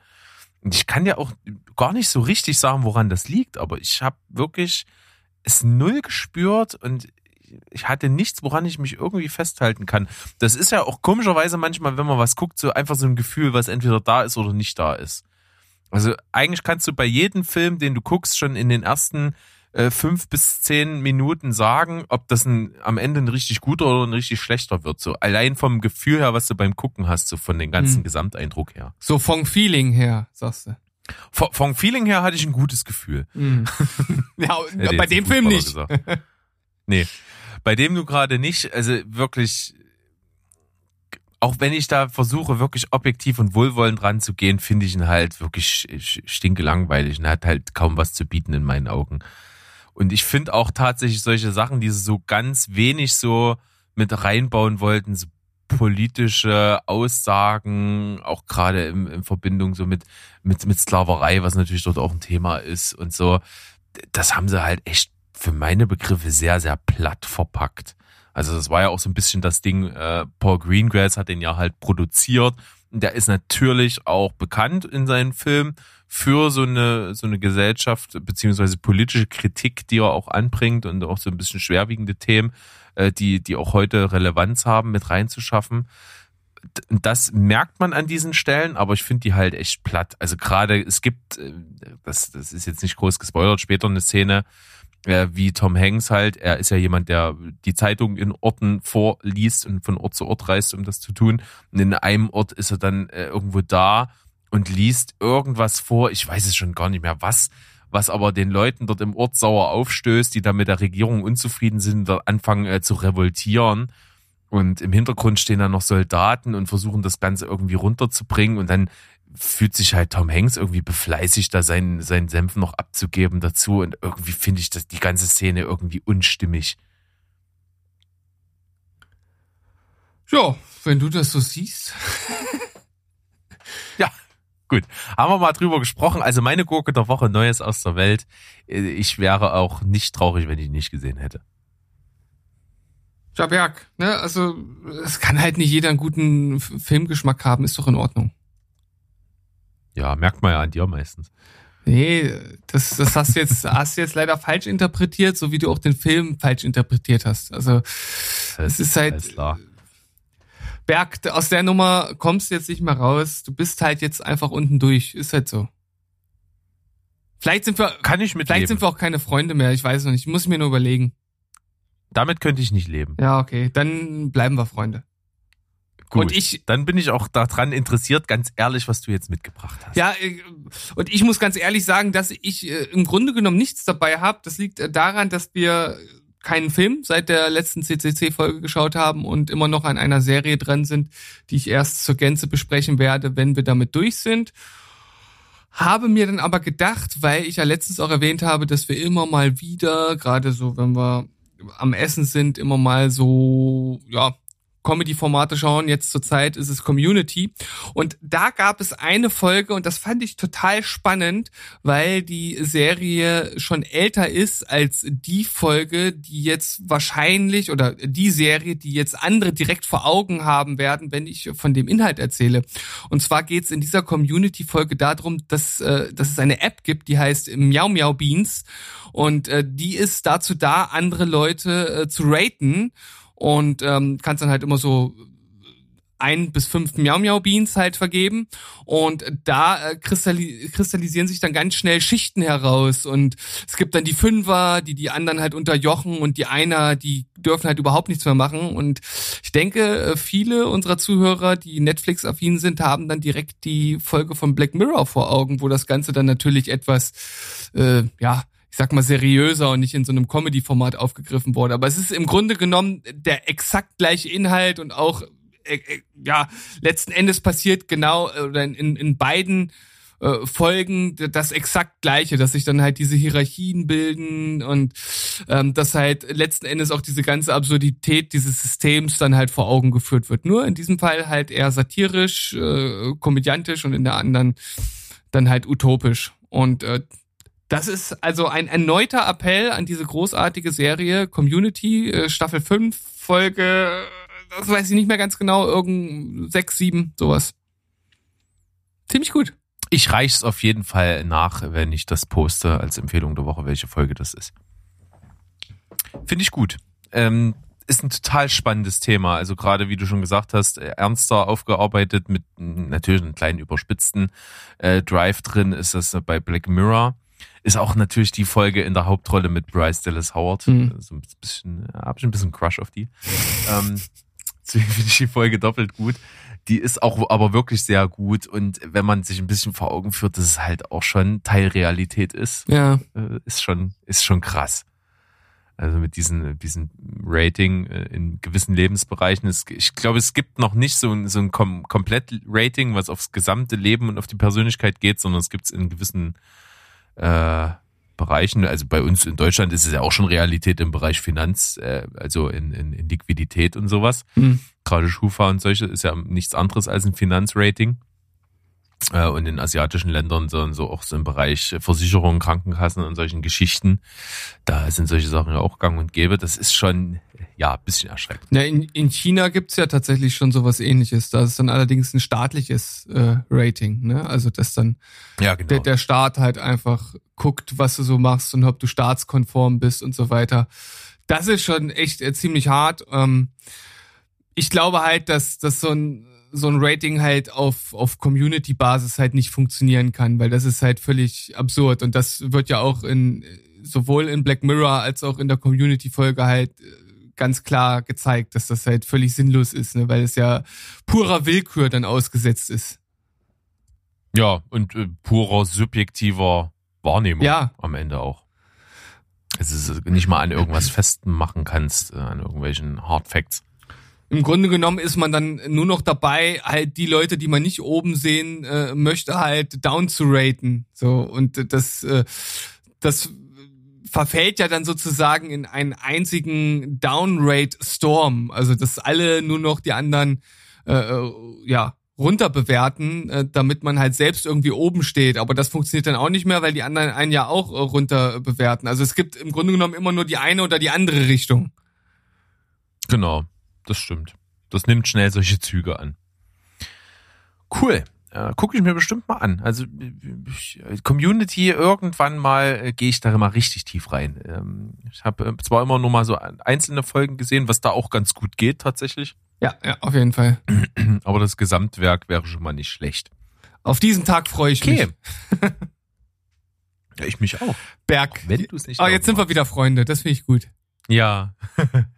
A: Ich kann ja auch gar nicht so richtig sagen, woran das liegt, aber ich habe wirklich es null gespürt und ich hatte nichts, woran ich mich irgendwie festhalten kann. Das ist ja auch komischerweise manchmal, wenn man was guckt, so einfach so ein Gefühl, was entweder da ist oder nicht da ist. Also eigentlich kannst du bei jedem Film, den du guckst, schon in den ersten äh, fünf bis zehn Minuten sagen, ob das ein, am Ende ein richtig guter oder ein richtig schlechter wird. So allein vom Gefühl her, was du beim Gucken hast, so von dem ganzen hm. Gesamteindruck her.
B: So vom Feeling her, sagst du.
A: Vom, vom Feeling her hatte ich ein gutes Gefühl.
B: Hm. (laughs) ja, bei dem Film nicht.
A: nee bei dem du gerade nicht, also wirklich, auch wenn ich da versuche, wirklich objektiv und wohlwollend ranzugehen, finde ich ihn halt wirklich stinke langweilig und hat halt kaum was zu bieten in meinen Augen. Und ich finde auch tatsächlich solche Sachen, die sie so ganz wenig so mit reinbauen wollten, so politische Aussagen, auch gerade in, in Verbindung so mit, mit, mit Sklaverei, was natürlich dort auch ein Thema ist und so. Das haben sie halt echt für meine Begriffe sehr, sehr platt verpackt. Also das war ja auch so ein bisschen das Ding, äh, Paul Greengrass hat den ja halt produziert. Der ist natürlich auch bekannt in seinen Filmen für so eine, so eine Gesellschaft beziehungsweise politische Kritik, die er auch anbringt und auch so ein bisschen schwerwiegende Themen, äh, die, die auch heute Relevanz haben, mit reinzuschaffen. Das merkt man an diesen Stellen, aber ich finde die halt echt platt. Also gerade, es gibt, äh, das, das ist jetzt nicht groß gespoilert, später eine Szene, äh, wie Tom Hanks halt. Er ist ja jemand, der die Zeitung in Orten vorliest und von Ort zu Ort reist, um das zu tun. Und in einem Ort ist er dann äh, irgendwo da und liest irgendwas vor. Ich weiß es schon gar nicht mehr was, was aber den Leuten dort im Ort sauer aufstößt, die dann mit der Regierung unzufrieden sind, da anfangen äh, zu revoltieren. Und im Hintergrund stehen dann noch Soldaten und versuchen das Ganze irgendwie runterzubringen. Und dann fühlt sich halt Tom Hanks irgendwie befleißigt, da seinen, seinen Senf noch abzugeben dazu. Und irgendwie finde ich das, die ganze Szene irgendwie unstimmig.
B: Ja, wenn du das so siehst. (laughs)
A: gut. Haben wir mal drüber gesprochen. Also meine Gurke der Woche, Neues aus der Welt. Ich wäre auch nicht traurig, wenn ich ihn nicht gesehen hätte.
B: Ja, Berg, ne? Also, es kann halt nicht jeder einen guten Filmgeschmack haben, ist doch in Ordnung.
A: Ja, merkt man ja an dir meistens.
B: Nee, das, das hast du jetzt, (laughs) hast du jetzt leider falsch interpretiert, so wie du auch den Film falsch interpretiert hast. Also, es ist halt, Berg, aus der Nummer kommst du jetzt nicht mehr raus. Du bist halt jetzt einfach unten durch. Ist halt so. Vielleicht sind wir,
A: kann ich mit
B: Vielleicht sind wir auch keine Freunde mehr. Ich weiß noch nicht. Ich muss mir nur überlegen.
A: Damit könnte ich nicht leben.
B: Ja, okay. Dann bleiben wir Freunde.
A: Gut, und ich, dann bin ich auch daran interessiert, ganz ehrlich, was du jetzt mitgebracht hast.
B: Ja, äh, und ich muss ganz ehrlich sagen, dass ich äh, im Grunde genommen nichts dabei habe. Das liegt äh, daran, dass wir keinen Film seit der letzten CCC-Folge geschaut haben und immer noch an einer Serie dran sind, die ich erst zur Gänze besprechen werde, wenn wir damit durch sind. Habe mir dann aber gedacht, weil ich ja letztens auch erwähnt habe, dass wir immer mal wieder, gerade so, wenn wir am Essen sind, immer mal so, ja, Comedy-Formate schauen. Jetzt zur Zeit ist es Community. Und da gab es eine Folge und das fand ich total spannend, weil die Serie schon älter ist als die Folge, die jetzt wahrscheinlich oder die Serie, die jetzt andere direkt vor Augen haben werden, wenn ich von dem Inhalt erzähle. Und zwar geht es in dieser Community-Folge darum, dass, äh, dass es eine App gibt, die heißt Miau Miau Beans. Und äh, die ist dazu da, andere Leute äh, zu raten. Und ähm, kannst dann halt immer so ein bis fünf Miau Miau Beans halt vergeben. Und da äh, kristalli kristallisieren sich dann ganz schnell Schichten heraus. Und es gibt dann die Fünfer, die die anderen halt unterjochen. Und die Einer, die dürfen halt überhaupt nichts mehr machen. Und ich denke, äh, viele unserer Zuhörer, die Netflix-affin sind, haben dann direkt die Folge von Black Mirror vor Augen, wo das Ganze dann natürlich etwas, äh, ja, ich sag mal, seriöser und nicht in so einem Comedy-Format aufgegriffen wurde. Aber es ist im Grunde genommen der exakt gleiche Inhalt und auch äh, äh, ja, letzten Endes passiert genau äh, oder in, in beiden äh, Folgen das exakt gleiche, dass sich dann halt diese Hierarchien bilden und ähm, dass halt letzten Endes auch diese ganze Absurdität dieses Systems dann halt vor Augen geführt wird. Nur in diesem Fall halt eher satirisch, äh, komödiantisch und in der anderen dann halt utopisch. Und äh, das ist also ein erneuter Appell an diese großartige Serie Community, äh, Staffel 5, Folge das weiß ich nicht mehr ganz genau, irgend sechs, sieben, sowas. Ziemlich gut.
A: Ich reich's auf jeden Fall nach, wenn ich das poste als Empfehlung der Woche, welche Folge das ist. Finde ich gut. Ähm, ist ein total spannendes Thema. Also gerade, wie du schon gesagt hast, ernster aufgearbeitet mit natürlich einem kleinen überspitzten äh, Drive drin ist das bei Black Mirror. Ist auch natürlich die Folge in der Hauptrolle mit Bryce Dallas Howard. Mhm. So ein bisschen, habe ich ein bisschen Crush auf die. ähm, (laughs) Deswegen finde ich die Folge doppelt gut. Die ist auch aber wirklich sehr gut. Und wenn man sich ein bisschen vor Augen führt, dass es halt auch schon Teilrealität ist,
B: ja.
A: Äh, ist schon, ist schon krass. Also mit diesen, diesen Rating äh, in gewissen Lebensbereichen. ich glaube, es gibt noch nicht so ein, so ein komplett Rating, was aufs gesamte Leben und auf die Persönlichkeit geht, sondern es gibt es in gewissen äh, Bereichen. Also bei uns in Deutschland ist es ja auch schon Realität im Bereich Finanz, äh, also in, in, in Liquidität und sowas. Mhm. Gerade Schufa und solche ist ja nichts anderes als ein Finanzrating. Äh, und in asiatischen Ländern so, so auch so im Bereich Versicherungen, Krankenkassen und solchen Geschichten, da sind solche Sachen ja auch gang und gäbe. Das ist schon ja ein bisschen erschreckend.
B: Ja, in, in China gibt's ja tatsächlich schon sowas ähnliches. Da ist dann allerdings ein staatliches äh, Rating, ne? Also dass dann
A: ja, genau.
B: der, der Staat halt einfach guckt, was du so machst und ob du staatskonform bist und so weiter. Das ist schon echt äh, ziemlich hart. Ähm, ich glaube halt, dass, dass so ein so ein Rating halt auf, auf Community-Basis halt nicht funktionieren kann, weil das ist halt völlig absurd. Und das wird ja auch in sowohl in Black Mirror als auch in der Community-Folge halt äh, ganz klar gezeigt, dass das halt völlig sinnlos ist, ne? weil es ja purer Willkür dann ausgesetzt ist.
A: Ja, und äh, purer subjektiver Wahrnehmung
B: ja.
A: am Ende auch. Es ist nicht mal an irgendwas festmachen kannst, äh, an irgendwelchen Hard Facts.
B: Im Grunde genommen ist man dann nur noch dabei, halt die Leute, die man nicht oben sehen äh, möchte, halt down zu raten. So und das, äh, das verfällt ja dann sozusagen in einen einzigen Downrate-Storm. Also dass alle nur noch die anderen äh, äh ja runterbewerten, äh, damit man halt selbst irgendwie oben steht. Aber das funktioniert dann auch nicht mehr, weil die anderen einen ja auch äh, runter bewerten. Also es gibt im Grunde genommen immer nur die eine oder die andere Richtung.
A: Genau das stimmt. Das nimmt schnell solche Züge an. Cool. Äh, Gucke ich mir bestimmt mal an. Also Community, irgendwann mal äh, gehe ich da immer richtig tief rein. Ähm, ich habe äh, zwar immer nur mal so einzelne Folgen gesehen, was da auch ganz gut geht tatsächlich.
B: Ja, ja, auf jeden Fall. (clears throat)
A: Aber das Gesamtwerk wäre schon mal nicht schlecht.
B: Auf diesen Tag freue ich okay. mich. (laughs)
A: ja, ich mich auch.
B: Berg.
A: Auch wenn du es nicht
B: Oh, jetzt sind wir wieder Freunde. Das finde ich gut.
A: Ja. (laughs)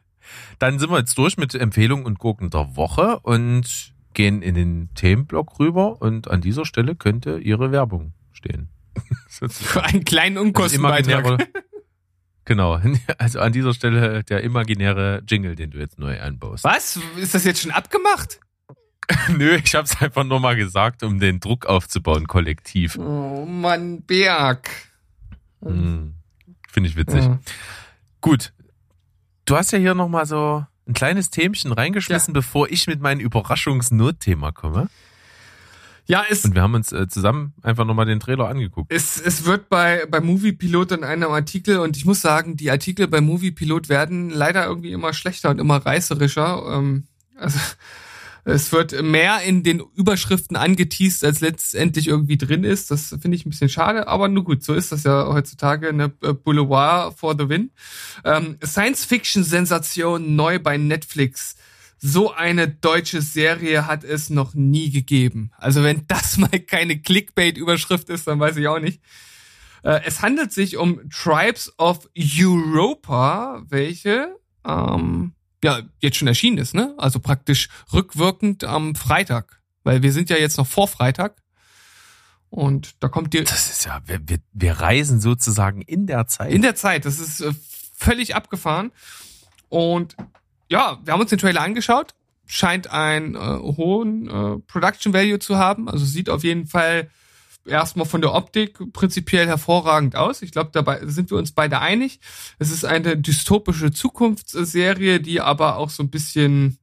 A: Dann sind wir jetzt durch mit Empfehlungen und Gurken der Woche und gehen in den Themenblock rüber und an dieser Stelle könnte Ihre Werbung stehen. (laughs)
B: Für einen kleinen Unkostenbeitrag. Also
A: genau, (laughs) also an dieser Stelle der imaginäre Jingle, den du jetzt neu einbaust.
B: Was? Ist das jetzt schon abgemacht? (laughs)
A: Nö, ich habe es einfach nur mal gesagt, um den Druck aufzubauen, kollektiv.
B: Oh Mann, Berg.
A: Hm, Finde ich witzig. Ja. Gut, Du hast ja hier nochmal so ein kleines Themchen reingeschmissen, ja. bevor ich mit meinem Überraschungsnotthema komme.
B: Ja, es.
A: Und wir haben uns äh, zusammen einfach nochmal den Trailer angeguckt.
B: Es, es wird bei, bei Movie Pilot in einem Artikel, und ich muss sagen, die Artikel bei Movie Pilot werden leider irgendwie immer schlechter und immer reißerischer. Ähm, also, Es wird mehr in den Überschriften angeteased, als letztendlich irgendwie drin ist. Das finde ich ein bisschen schade, aber nur gut, so ist das ja heutzutage, eine Boulevard for the win. Ähm, Science-Fiction-Sensation neu bei Netflix. So eine deutsche Serie hat es noch nie gegeben. Also wenn das (laughs) mal keine Clickbait-Überschrift ist, dann weiß ich auch nicht. Äh, es handelt sich um Tribes of Europa, welche ähm, ja jetzt schon erschienen ist, ne? Also praktisch rückwirkend am Freitag, weil wir sind ja jetzt noch vor Freitag. Und da kommt dir.
A: Das ist ja, wir, wir, wir reisen sozusagen in der Zeit.
B: In der Zeit, das ist äh, völlig abgefahren. Und ja, wir haben uns den Trailer angeschaut. Scheint einen äh, hohen äh, Production Value zu haben. Also sieht auf jeden Fall erstmal von der Optik prinzipiell hervorragend aus. Ich glaube, dabei sind wir uns beide einig. Es ist eine dystopische Zukunftsserie, die aber auch so ein bisschen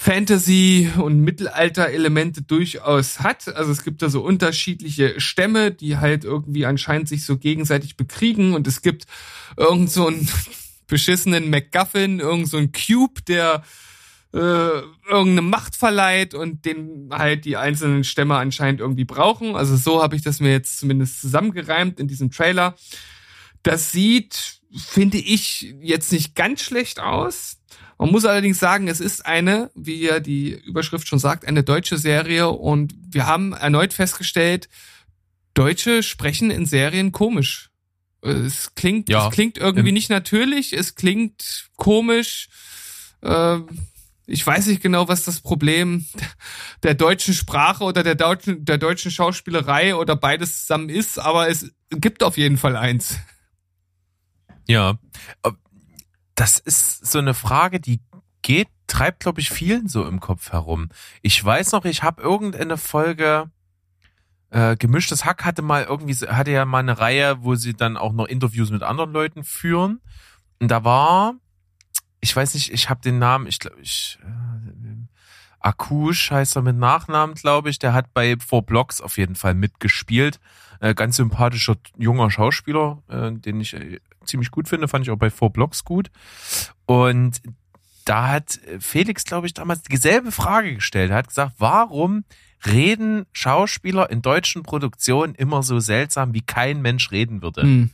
B: Fantasy und Mittelalter-Elemente durchaus hat. Also es gibt da so unterschiedliche Stämme, die halt irgendwie anscheinend sich so gegenseitig bekriegen und es gibt irgend so einen (laughs) beschissenen MacGuffin, irgend so einen Cube, der äh, irgendeine Macht verleiht und den halt die einzelnen Stämme anscheinend irgendwie brauchen. Also so habe ich das mir jetzt zumindest zusammengereimt in diesem Trailer. Das sieht, finde ich, jetzt nicht ganz schlecht aus. Man muss allerdings sagen, es ist eine, wie ja die Überschrift schon sagt, eine deutsche Serie und wir haben erneut festgestellt, Deutsche sprechen in Serien komisch. Es klingt, ja. es klingt irgendwie nicht natürlich, es klingt komisch. Äh, ich weiß nicht genau, was das Problem der deutschen Sprache oder der deutschen, der deutschen Schauspielerei oder beides zusammen ist, aber es gibt auf jeden Fall eins.
A: Ja, das ist so eine Frage, die geht, treibt, glaube ich, vielen so im Kopf herum. Ich weiß noch, ich habe irgendeine Folge äh, gemischtes Hack hatte mal irgendwie hatte ja mal eine Reihe, wo sie dann auch noch Interviews mit anderen Leuten führen. Und da war ich weiß nicht, ich habe den Namen, ich glaube, ich äh, Akush heißt er mit Nachnamen, glaube ich. Der hat bei Four Blocks auf jeden Fall mitgespielt. Äh, ganz sympathischer junger Schauspieler, äh, den ich äh, ziemlich gut finde, fand ich auch bei Four Blocks gut. Und da hat Felix, glaube ich, damals dieselbe Frage gestellt. Er hat gesagt, warum reden Schauspieler in deutschen Produktionen immer so seltsam, wie kein Mensch reden würde? Hm.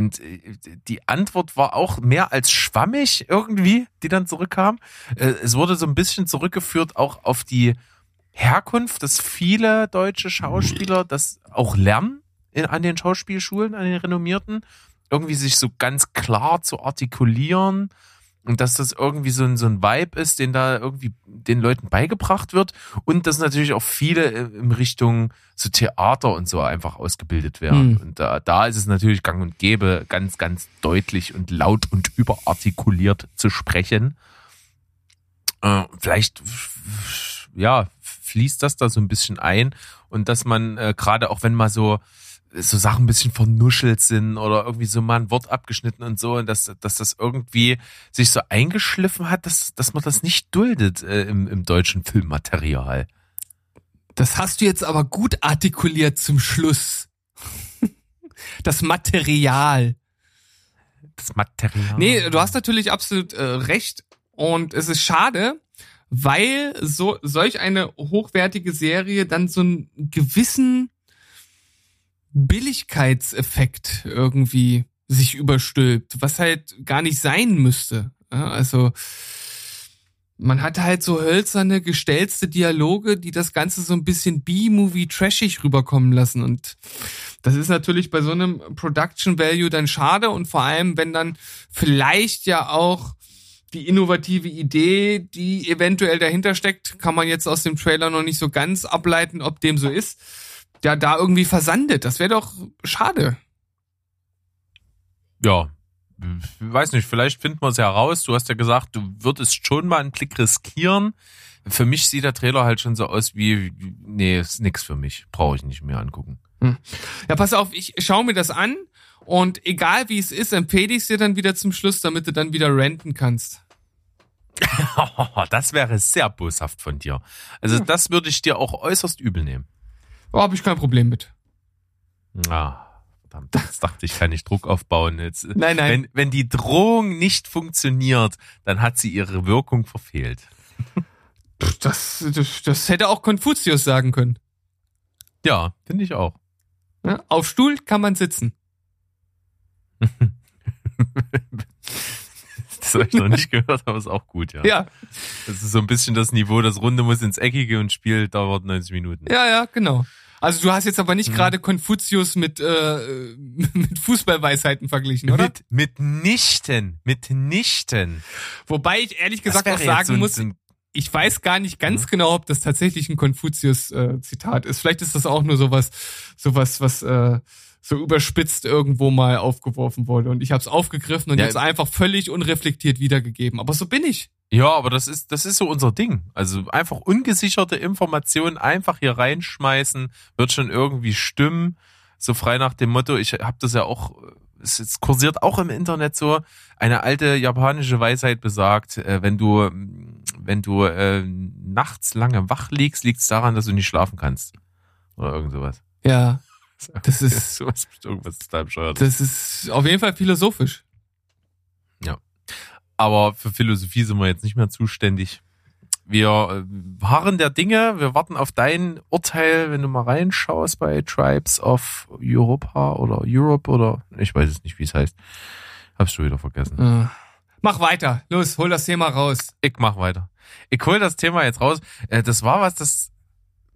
A: Und äh, die Antwort war auch mehr als schwammig irgendwie, die dann zurückkam. Äh, es wurde so ein bisschen zurückgeführt auch auf die Herkunft, dass viele deutsche Schauspieler das auch lernen in, an den Schauspielschulen, an den renommierten, irgendwie sich so ganz klar zu artikulieren und dass das irgendwie so ein, so ein Vibe ist, den da irgendwie den Leuten beigebracht wird und dass natürlich auch viele äh, in Richtung so Theater und so einfach ausgebildet werden. Mhm. Und da, da ist es natürlich gang und gäbe, ganz, ganz deutlich und laut und überartikuliert zu sprechen. Äh, vielleicht, ja, fließt das da so ein bisschen ein und dass man äh, gerade auch wenn mal so so Sachen ein bisschen vernuschelt sind oder irgendwie so mal ein Wort abgeschnitten und so, und dass, dass das irgendwie sich so eingeschliffen hat, dass, dass man das nicht duldet äh, im, im deutschen Filmmaterial.
B: Das hast du jetzt aber gut artikuliert zum Schluss. (laughs) Das Material.
A: Das Material.
B: Nee, du hast natürlich absolut äh, recht. Und es ist schade, weil so solch eine hochwertige Serie dann so einen gewissen Billigkeitseffekt irgendwie sich überstülpt, was halt gar nicht sein müsste. Also man hat halt so hölzerne, gestelzte Dialoge, die das Ganze so ein bisschen B-Movie trashig rüberkommen lassen. Und das ist natürlich bei so einem Production Value dann schade und vor allem, wenn dann vielleicht ja auch die innovative Idee, die eventuell dahinter steckt, kann man jetzt aus dem Trailer noch nicht so ganz ableiten, ob dem so ist ja da irgendwie versandet. Das wäre doch schade.
A: Ja, weiß nicht, vielleicht finden wir es ja raus. Du hast ja gesagt, du würdest schon mal einen Blick riskieren. Für mich sieht der Trailer halt schon so aus wie, nee, ist nix für mich. Brauche ich nicht mehr angucken. Hm.
B: Ja, pass auf, ich schaue mir das an und egal wie es ist, empfehle ich es dir dann wieder zum Schluss, damit du dann wieder renten kannst. (laughs)
A: das wäre sehr boshaft von dir. Also hm. das würde ich dir auch äußerst übel nehmen.
B: Oh, habe ich kein Problem mit.
A: Ah, verdammt, jetzt dachte ich, kann ich Druck aufbauen. Jetzt,
B: nein, nein.
A: Wenn, wenn die Drohung nicht funktioniert, dann hat sie ihre Wirkung verfehlt.
B: Das, das, das hätte auch Konfuzius sagen können.
A: Ja, finde ich auch.
B: Ja, auf Stuhl kann man sitzen. (laughs)
A: das habe ich noch nicht (laughs) gehört, aber ist auch gut, ja.
B: Ja,
A: Das ist so ein bisschen das Niveau, das Runde muss ins Eckige und Spiel dauert 90 Minuten.
B: ja, ja, genau. Also du hast jetzt aber nicht
A: Hm.
B: gerade Konfuzius mit, äh, (laughs) mit Fußballweisheiten verglichen, oder?
A: Mit, mitnichten, mitnichten.
B: Wobei ich ehrlich gesagt auch sagen
A: so ein-
B: muss, ich weiß gar nicht ganz
A: Mhm.
B: genau, ob das tatsächlich ein Konfuzius-Zitat ist. Vielleicht ist das auch nur sowas, sowas, was äh, so überspitzt irgendwo mal aufgeworfen wurde. Und ich habe es aufgegriffen und
A: Ja,
B: jetzt einfach völlig unreflektiert wiedergegeben. Aber so bin ich.
A: Ja, aber das ist, das ist so unser Ding. Also einfach ungesicherte Informationen einfach hier reinschmeißen, wird schon irgendwie stimmen. So frei nach dem Motto, ich habe das ja auch, es, es kursiert auch im Internet so, eine alte japanische Weisheit besagt, äh, wenn du, ähm, wenn du äh, nachts lange wach liegst, liegt es daran, dass du nicht schlafen kannst. Oder irgend sowas.
B: Ja, (laughs) das ist,
A: sowas, irgendwas total bescheuert.
B: das ist auf jeden Fall philosophisch.
A: Aber für Philosophie sind wir jetzt nicht mehr zuständig. Wir äh, harren der Dinge, wir warten auf dein Urteil, wenn du mal reinschaust bei Tribes of Europa oder Europe oder ich weiß es nicht, wie es heißt. Hab's schon wieder vergessen.
B: Äh, mach weiter. Los, hol das Thema raus.
A: Ich mach weiter. Ich hol das Thema jetzt raus. Äh, Das war was, das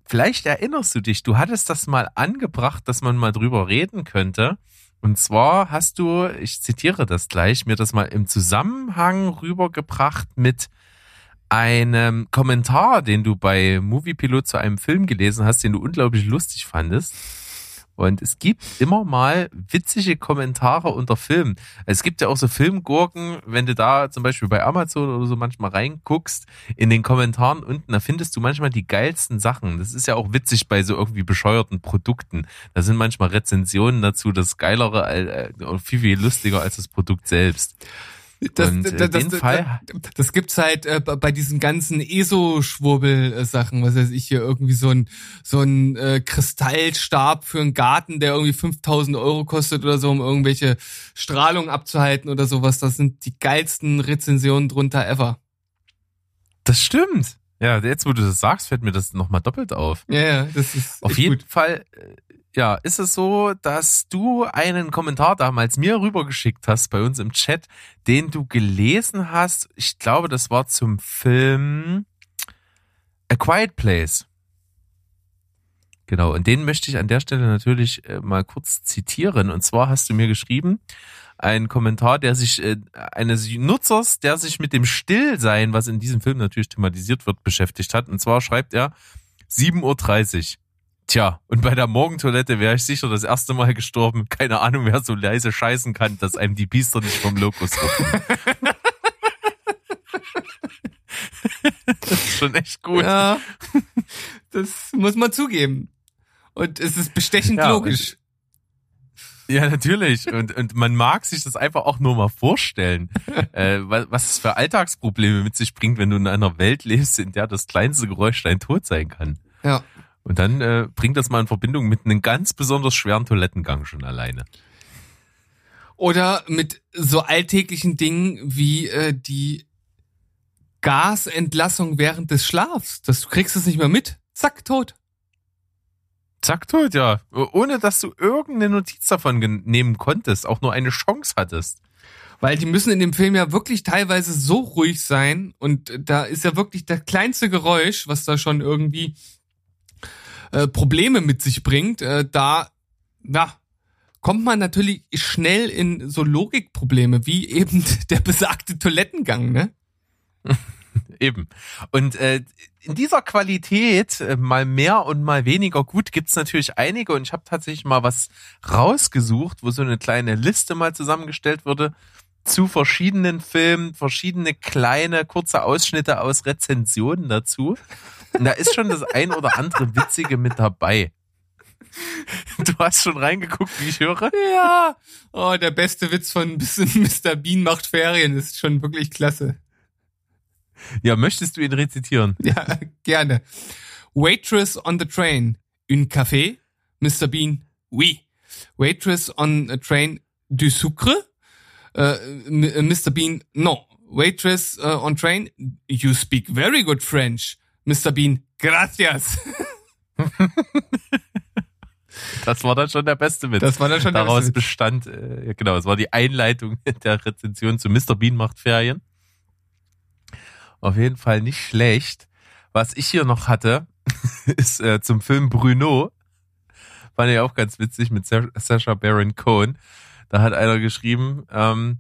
A: vielleicht erinnerst du dich, du hattest das mal angebracht, dass man mal drüber reden könnte. Und zwar hast du, ich zitiere das gleich, mir das mal im Zusammenhang rübergebracht mit einem Kommentar, den du bei Moviepilot zu einem Film gelesen hast, den du unglaublich lustig fandest. Und es gibt immer mal witzige Kommentare unter Filmen. Es gibt ja auch so Filmgurken, wenn du da zum Beispiel bei Amazon oder so manchmal reinguckst, in den Kommentaren unten, da findest du manchmal die geilsten Sachen. Das ist ja auch witzig bei so irgendwie bescheuerten Produkten. Da sind manchmal Rezensionen dazu, das geilere, äh, viel, viel lustiger als das Produkt selbst.
B: Das,
A: Und in dem Fall-
B: das, das gibt's halt äh, bei diesen ganzen ESO-Schwurbel-Sachen, was weiß ich hier, irgendwie so ein, so ein äh, Kristallstab für einen Garten, der irgendwie 5000 Euro kostet oder so, um irgendwelche Strahlung abzuhalten oder sowas. Das sind die geilsten Rezensionen drunter ever.
A: Das stimmt. Ja, jetzt wo du das sagst, fällt mir das nochmal doppelt auf.
B: Ja, ja, das ist
A: Auf jeden
B: gut.
A: Fall, äh, ja, ist es so, dass du einen Kommentar damals mir rübergeschickt hast bei uns im Chat, den du gelesen hast. Ich glaube, das war zum Film A Quiet Place. Genau, und den möchte ich an der Stelle natürlich äh, mal kurz zitieren. Und zwar hast du mir geschrieben, ein Kommentar, der sich äh, eines Nutzers, der sich mit dem Stillsein, was in diesem Film natürlich thematisiert wird, beschäftigt hat. Und zwar schreibt er 7.30 Uhr. Tja, und bei der Morgentoilette wäre ich sicher das erste Mal gestorben. Keine Ahnung, wer so leise scheißen kann, dass einem die Biester nicht vom Lokus rupfen. das ist schon echt gut.
B: Ja, das muss man zugeben. Und es ist bestechend
A: Ja,
B: logisch.
A: Ja, natürlich. Und, und man mag sich das einfach auch nur mal vorstellen, (laughs) äh, was, was es für Alltagsprobleme mit sich bringt, wenn du in einer Welt lebst, in der das kleinste Geräusch dein Tod sein kann.
B: Ja.
A: Und dann äh, bringt das mal in Verbindung mit einem ganz besonders schweren Toilettengang schon alleine.
B: Oder mit so alltäglichen Dingen wie äh, die Gasentlassung während des Schlafs. Das, du kriegst es nicht mehr mit. Zack, tot.
A: Zack, tot, ja. Ohne dass du irgendeine Notiz davon nehmen konntest, auch nur eine Chance hattest.
B: Weil die müssen in dem Film ja wirklich teilweise so ruhig sein und da ist ja wirklich das kleinste Geräusch, was da schon irgendwie äh, Probleme mit sich bringt. Äh, da, na, kommt man natürlich schnell in so Logikprobleme, wie eben (laughs) der besagte Toilettengang, ne? (laughs)
A: Eben. Und äh, in dieser Qualität, äh, mal mehr und mal weniger gut, gibt's natürlich einige. Und ich habe tatsächlich mal was rausgesucht, wo so eine kleine Liste mal zusammengestellt wurde zu verschiedenen Filmen, verschiedene kleine, kurze Ausschnitte aus Rezensionen dazu. Und da ist schon das ein oder andere Witzige mit dabei. Du hast schon reingeguckt, wie ich höre?
B: Ja. Oh, der beste Witz von (laughs) Mr. Bean macht Ferien ist schon wirklich klasse.
A: Ja, möchtest du ihn rezitieren? (laughs)
B: Ja, gerne. Waitress on the train. Un café? Mr. Bean. Oui. Waitress on a train. Du sucre? Uh, M- Mr. Bean. No. Waitress uh, on train. You speak very good French. Mr. Bean, gracias. (laughs)
A: Das war dann schon der beste Witz.
B: Das war dann schon der
A: Daraus
B: beste Witz.
A: bestand, äh, genau, es war die Einleitung (laughs) der Rezension zu Mr. Bean macht Ferien. Auf jeden Fall nicht schlecht. Was ich hier noch hatte, (laughs) ist äh, zum Film Bruno. Fand ich auch ganz witzig mit Sa- Sacha Baron Cohen. Da hat einer geschrieben, ähm,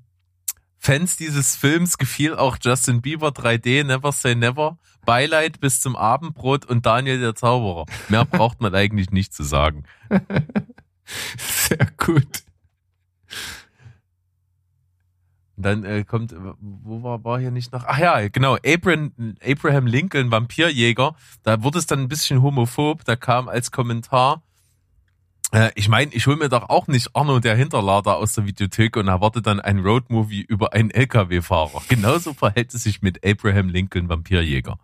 A: Fans dieses Films gefiel auch Justin Bieber 3D, Never Say Never, Beileid bis zum Abendbrot und Daniel der Zauberer. Mehr braucht man eigentlich nicht zu sagen. (laughs)
B: Sehr gut.
A: Dann äh, kommt, wo war, war hier nicht noch? Ach ja, genau, Abraham, Abraham Lincoln, Vampirjäger. Da wurde es dann ein bisschen homophob. Da kam als Kommentar, ich meine, ich hole mir doch auch nicht Arno der Hinterlader aus der Videothek und erwarte dann ein Roadmovie über einen LKW-Fahrer. (laughs) Genauso verhält es sich mit Abraham Lincoln, Vampirjäger.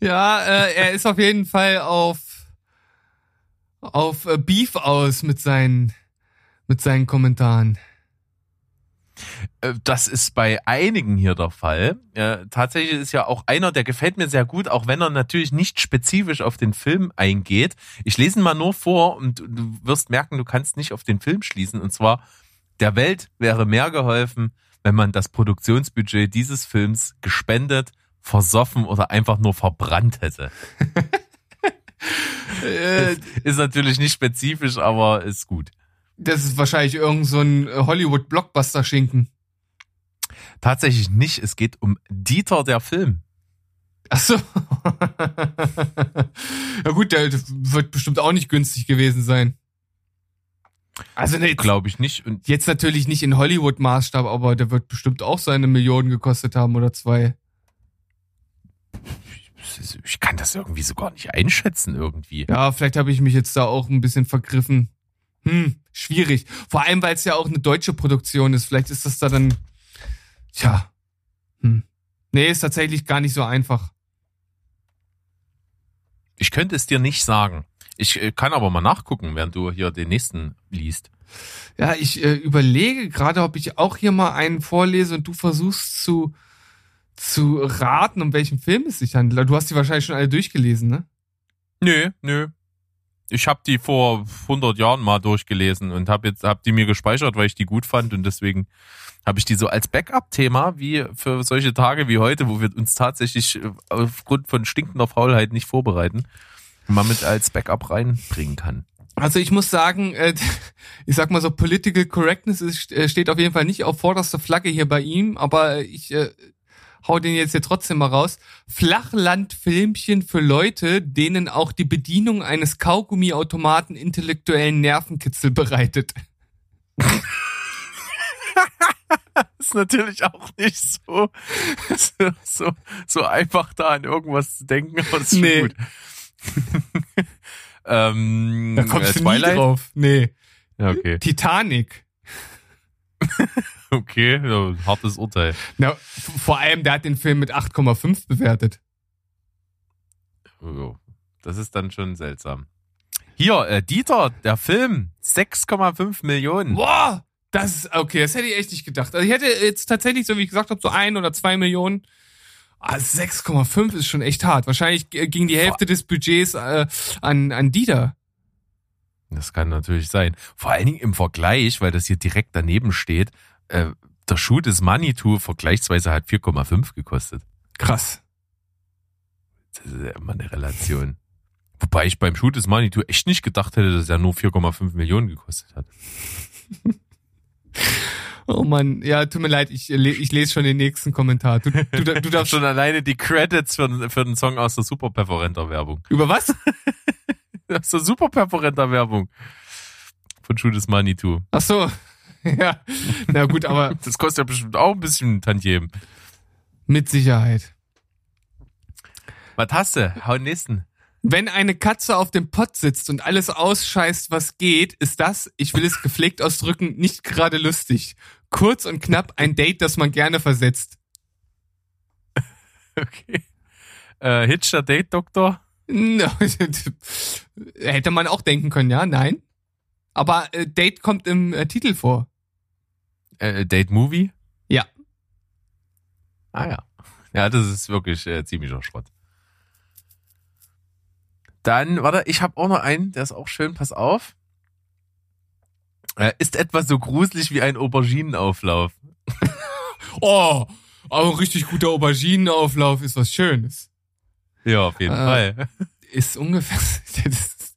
B: Ja, äh, er ist auf jeden Fall auf auf äh, Beef aus mit seinen mit seinen Kommentaren.
A: Äh, Das ist bei einigen hier der Fall. Äh, tatsächlich ist ja auch einer, der gefällt mir sehr gut, auch wenn er natürlich nicht spezifisch auf den Film eingeht. Ich lese ihn mal nur vor und du wirst merken, du kannst nicht auf den Film schließen. Und zwar, der Welt wäre mehr geholfen, wenn man das Produktionsbudget dieses Films gespendet, versoffen oder einfach nur verbrannt hätte. (laughs) Ist natürlich nicht spezifisch, aber ist gut.
B: das ist wahrscheinlich irgend so ein Hollywood Blockbuster Schinken.
A: Tatsächlich nicht. Es geht um Dieter der Film.
B: Ach so. (laughs) ja gut, der wird bestimmt auch nicht günstig gewesen sein. Also ne,
A: Glaube ich nicht. Und
B: jetzt natürlich nicht in Hollywood Maßstab, aber der wird bestimmt auch seine Millionen gekostet haben oder zwei.
A: ich kann das irgendwie so gar nicht einschätzen irgendwie.
B: Ja, vielleicht habe ich mich jetzt da auch ein bisschen vergriffen. Hm, schwierig. Vor allem, weil es ja auch eine deutsche Produktion ist. Vielleicht ist das da dann. Tja. Hm. Nee, ist tatsächlich gar nicht so einfach.
A: Ich könnte es dir nicht sagen. Ich äh, kann aber mal nachgucken, während du hier den nächsten liest.
B: Ja, ich äh, überlege gerade, ob ich auch hier mal einen vorlese und du versuchst zu, zu raten, um welchen Film es sich handelt. Du hast die wahrscheinlich schon alle durchgelesen, ne?
A: Nö, nö. Ich habe die vor 100 Jahren mal durchgelesen und habe jetzt hab die mir gespeichert, weil ich die gut fand und deswegen habe ich die so als Backup-Thema wie für solche Tage wie heute, wo wir uns tatsächlich äh, aufgrund von stinkender Faulheit nicht vorbereiten, mal mit als Backup reinbringen kann.
B: Also ich muss sagen, äh, (laughs) ich sag mal so, Political Correctness äh, steht auf jeden Fall nicht auf vorderster Flagge hier bei ihm, aber ich äh, hau den jetzt hier trotzdem mal raus. Flachlandfilmchen für Leute, denen auch die Bedienung eines Kaugummiautomaten intellektuellen Nervenkitzel bereitet. (laughs)
A: ist natürlich auch nicht so, so, so, so einfach da an irgendwas zu denken, aber das ist
B: Nee.
A: gut. (laughs) ähm,
B: Da kommst
A: äh,
B: du nie drauf. Nee.
A: Ja, okay.
B: Titanic. (laughs)
A: Okay, ja, hartes Urteil.
B: Na, vor allem, der hat den Film mit 8,5 bewertet.
A: Oh, Das ist dann schon seltsam. Hier, äh, Dieter, der Film, 6,5 Millionen.
B: Boah! Das ist, okay, das hätte ich echt nicht gedacht. Also ich hätte jetzt tatsächlich, so wie ich gesagt habe, so ein oder zwei Millionen. Ah, 6,5 ist schon echt hart. Wahrscheinlich äh, ging die Hälfte des Budgets äh, an, an Dieter.
A: Das kann natürlich sein. Vor allen Dingen im Vergleich, weil das hier direkt daneben steht, äh, der Schuh des Manitou vergleichsweise hat 4,5 gekostet.
B: Krass.
A: Das ist ja immer eine Relation. Wobei ich beim Shoot des Manitou echt nicht gedacht hätte, dass er nur 4,5 Millionen gekostet hat. (laughs)
B: Oh Mann, ja, tut mir leid, ich, ich lese schon den nächsten Kommentar. Du, du, du darfst
A: Schon alleine die Credits für, für den Song aus der Super Werbung.
B: Über was? (laughs)
A: Aus der Super Perforenter Werbung. Von Shoot des Manitou.
B: Ach so. (laughs) Ja, na gut, aber (laughs)
A: Das kostet ja bestimmt auch ein bisschen Tantiemen.
B: mit Sicherheit.
A: Was hast du? Hau den nächsten.
B: Wenn eine Katze auf dem Pott sitzt und alles ausscheißt, was geht, ist das, ich will es gepflegt ausdrücken, nicht gerade lustig. Kurz und knapp ein Date, das man gerne versetzt. (laughs)
A: Okay. Äh, Hitch, der Date-Doktor. (laughs)
B: Hätte man auch denken können, ja? Nein. Aber äh, Date kommt im äh, Titel vor.
A: Äh, Date-Movie.
B: Ja.
A: Ah ja. Ja, das ist wirklich äh, ziemlicher Schrott. Dann, warte, ich habe auch noch einen, der ist auch schön, pass auf. Äh, ist etwa so gruselig wie ein Auberginenauflauf. (laughs)
B: Oh, aber ein richtig guter Auberginenauflauf ist was Schönes.
A: Ja, auf jeden
B: Äh,
A: Fall.
B: Ist ungefähr, (laughs) ist,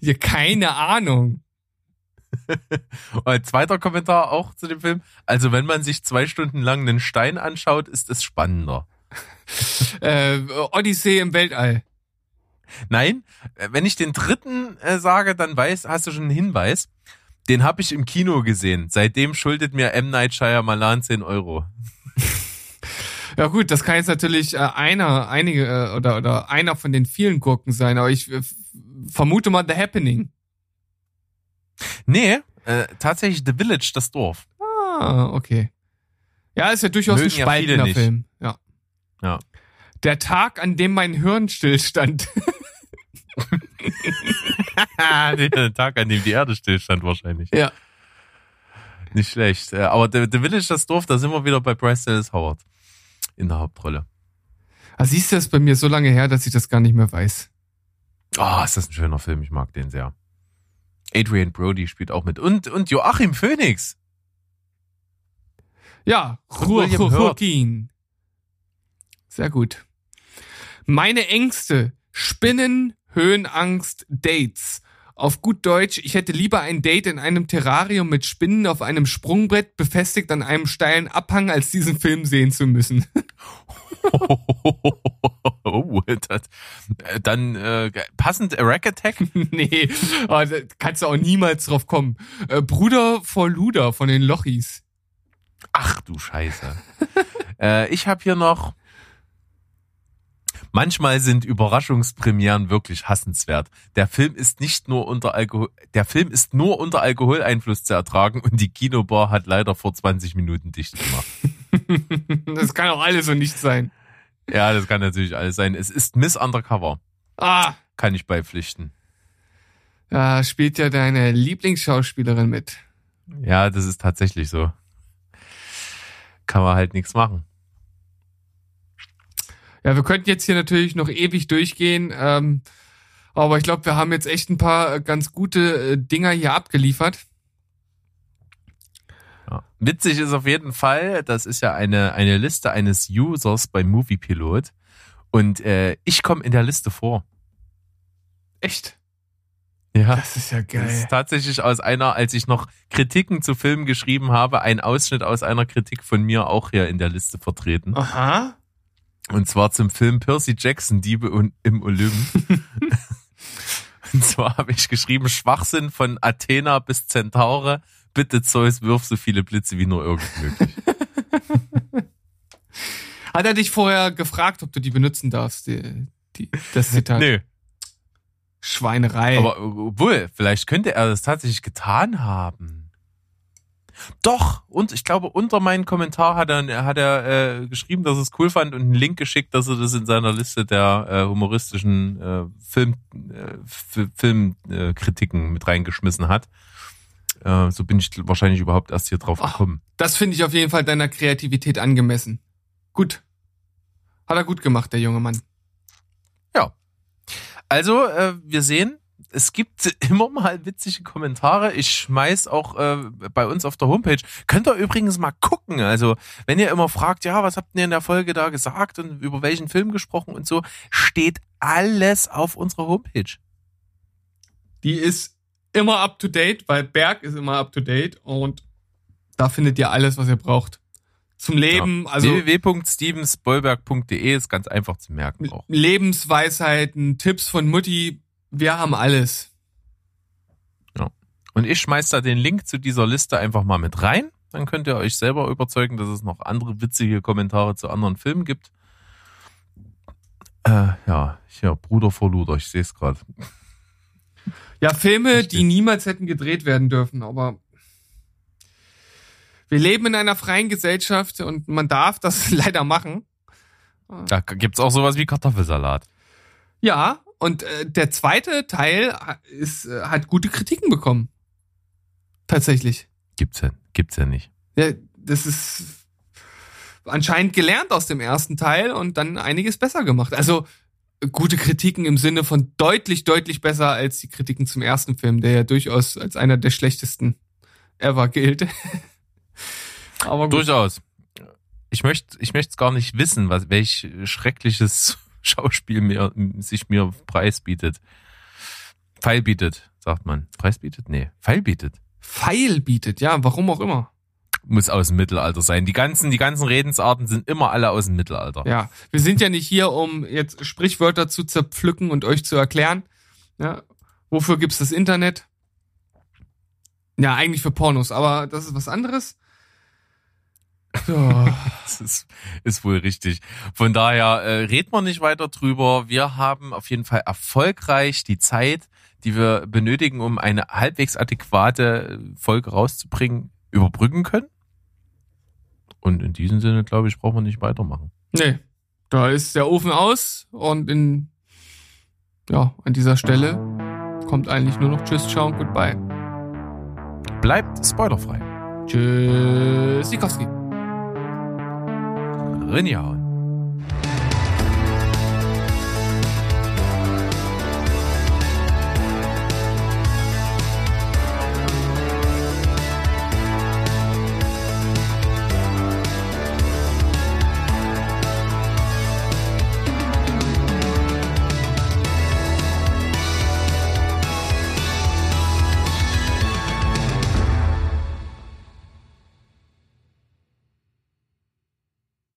B: ja, keine Ahnung.
A: Und (laughs) ein zweiter Kommentar auch zu dem Film. Also wenn man sich zwei Stunden lang einen Stein anschaut, ist es spannender. (laughs)
B: Äh, Odyssee im Weltall.
A: Nein, wenn ich den dritten äh, sage, dann weiß, hast du schon einen Hinweis. Den habe ich im Kino gesehen. Seitdem schuldet mir M. Night Shyamalan 10 Euro.
B: Ja gut, das kann jetzt natürlich äh, einer, einige äh, oder oder einer von den vielen Gurken sein, aber ich äh, vermute mal The Happening.
A: Nee, äh, tatsächlich The Village, das Dorf.
B: Ah, okay. Ja, ist ja durchaus ein
A: Mögen ja viele
B: spaltender
A: nicht.
B: Film. Ja.
A: Ja.
B: Der Tag, an dem mein Hirn stillstand. (laughs) (laughs)
A: Den Tag, an dem die Erde stillstand wahrscheinlich.
B: Ja.
A: Nicht schlecht. Äh, Aber The, The Village, das Dorf, da sind wir wieder bei Bryce Dallas Howard in der Hauptrolle.
B: Ah, siehst du, das ist bei mir so lange her, dass ich das gar nicht mehr weiß.
A: Oh, ist das ein schöner Film. Ich mag den sehr. Adrian Brody spielt auch mit. Und, und Joachim Phoenix.
B: Ja. Joaquin. Sehr gut. Meine Ängste, Spinnen, Höhenangst, Dates. Auf gut Deutsch, ich hätte lieber ein Date in einem Terrarium mit Spinnen auf einem Sprungbrett befestigt an einem steilen Abhang, als diesen Film sehen zu müssen. (laughs) (laughs)
A: oh, das, äh, dann äh, passend Rack Attack. (laughs)
B: nee, da kannst du auch niemals drauf kommen. Äh, Bruder vor Luder von den Lochis.
A: Ach du Scheiße. äh, ich habe hier noch. Manchmal sind Überraschungspremieren wirklich hassenswert. Der Film ist nicht nur unter Alkohol, der Film ist nur unter Alkoholeinfluss zu ertragen und die Kinobar hat leider vor 20 Minuten dicht gemacht. (laughs)
B: das kann auch alles so nicht sein.
A: Ja, das kann natürlich alles sein. Es ist Miss Undercover.
B: Ah,
A: Kann ich beipflichten.
B: da spielt ja deine Lieblingsschauspielerin mit.
A: Ja, das ist tatsächlich so. Kann man halt nichts machen.
B: Ja, wir könnten jetzt hier natürlich noch ewig durchgehen, ähm, aber ich glaube, wir haben jetzt echt ein paar äh, ganz gute äh, Dinger hier abgeliefert.
A: Ja. Witzig ist auf jeden Fall, das ist ja eine, eine Liste eines Users bei Moviepilot. Und äh, ich komme in der Liste vor.
B: Echt?
A: Ja.
B: Das ist ja
A: Das
B: geil.
A: ist tatsächlich aus einer, als ich noch Kritiken zu Filmen geschrieben habe, ein Ausschnitt aus einer Kritik von mir auch hier in der Liste vertreten.
B: Aha.
A: Und zwar zum Film Percy Jackson, Diebe und- im Olymp. (laughs) und zwar habe ich geschrieben, Schwachsinn von Athena bis Zentaure. Bitte Zeus, wirf so viele Blitze wie nur irgend möglich. (laughs)
B: Hat er dich vorher gefragt, ob du die benutzen darfst, die, die, das Zitat?
A: Nö.
B: Schweinerei.
A: Aber obwohl, vielleicht könnte er das tatsächlich getan haben. Doch, und ich glaube, unter meinen Kommentar hat er, hat er äh, geschrieben, dass er es cool fand und einen Link geschickt, dass er das in seiner Liste der äh, humoristischen äh, Film, äh, Filmkritiken äh, Kritiken mit reingeschmissen hat. Äh, so bin ich wahrscheinlich überhaupt erst hier drauf
B: Ach.
A: gekommen.
B: das finde ich auf jeden Fall deiner Kreativität angemessen. Gut. Hat er gut gemacht, der junge Mann.
A: Ja. Also, äh, wir sehen, es gibt (laughs) immer mal witzige Kommentare. Ich schmeiß auch äh, bei uns auf der Homepage. Könnt ihr übrigens mal gucken. Also, wenn ihr immer fragt, ja, was habt ihr in der Folge da gesagt und über welchen Film gesprochen und so, steht alles auf unserer Homepage.
B: Die ist immer up to date, weil Berg ist immer up to date und da findet ihr alles, was ihr braucht. Zum Leben, also
A: www.stevensbollberg.de ist ganz einfach zu merken auch.
B: Lebensweisheiten, Tipps von Mutti, wir haben alles.
A: Und ich schmeiß da den Link zu dieser Liste einfach mal mit rein. Dann könnt ihr euch selber überzeugen, dass es noch andere witzige Kommentare zu anderen Filmen gibt. Äh, ja, hier, Bruder vor Luder, ich sehe es gerade.
B: Ja, Filme,
A: Verstehe.
B: die niemals hätten gedreht werden dürfen, aber wir leben in einer freien Gesellschaft und man darf das (laughs) leider machen.
A: Da gibt's auch sowas wie Kartoffelsalat.
B: Ja, und äh, der zweite Teil ist, äh, hat gute Kritiken bekommen. Tatsächlich.
A: Gibt's ja, gibt's ja nicht.
B: Ja, das ist anscheinend gelernt aus dem ersten Teil und dann einiges besser gemacht. Also gute Kritiken im Sinne von deutlich, deutlich besser als die Kritiken zum ersten Film, der ja durchaus als einer der schlechtesten ever gilt. (laughs)
A: Aber gut. Durchaus. Ich möchte, ich möchte es gar nicht wissen, was, welch schreckliches Schauspiel mir, sich mir preisbietet. Pfeil bietet, sagt man. Preis bietet? Nee, Pfeil bietet.
B: Pfeil bietet, ja, warum auch immer.
A: Muss aus dem Mittelalter sein. Die ganzen, die ganzen Redensarten sind immer alle aus dem Mittelalter.
B: Ja, wir sind ja nicht hier, um jetzt Sprichwörter zu zerpflücken und euch zu erklären. Ja, wofür gibt's das Internet? Ja, eigentlich für Pornos, aber das ist was anderes.
A: Ja. das ist, ist wohl richtig. Von daher äh, reden wir nicht weiter drüber. Wir haben auf jeden Fall erfolgreich die Zeit, die wir benötigen, um eine halbwegs adäquate Folge rauszubringen, überbrücken können. Und in diesem Sinne, glaube ich, brauchen wir nicht weitermachen.
B: Nee, da ist der Ofen aus und in, ja, an dieser Stelle kommt eigentlich nur noch Tschüss, Ciao und Goodbye.
A: Bleibt spoilerfrei.
B: Tschüss, Sikowski.
A: Rinjauen.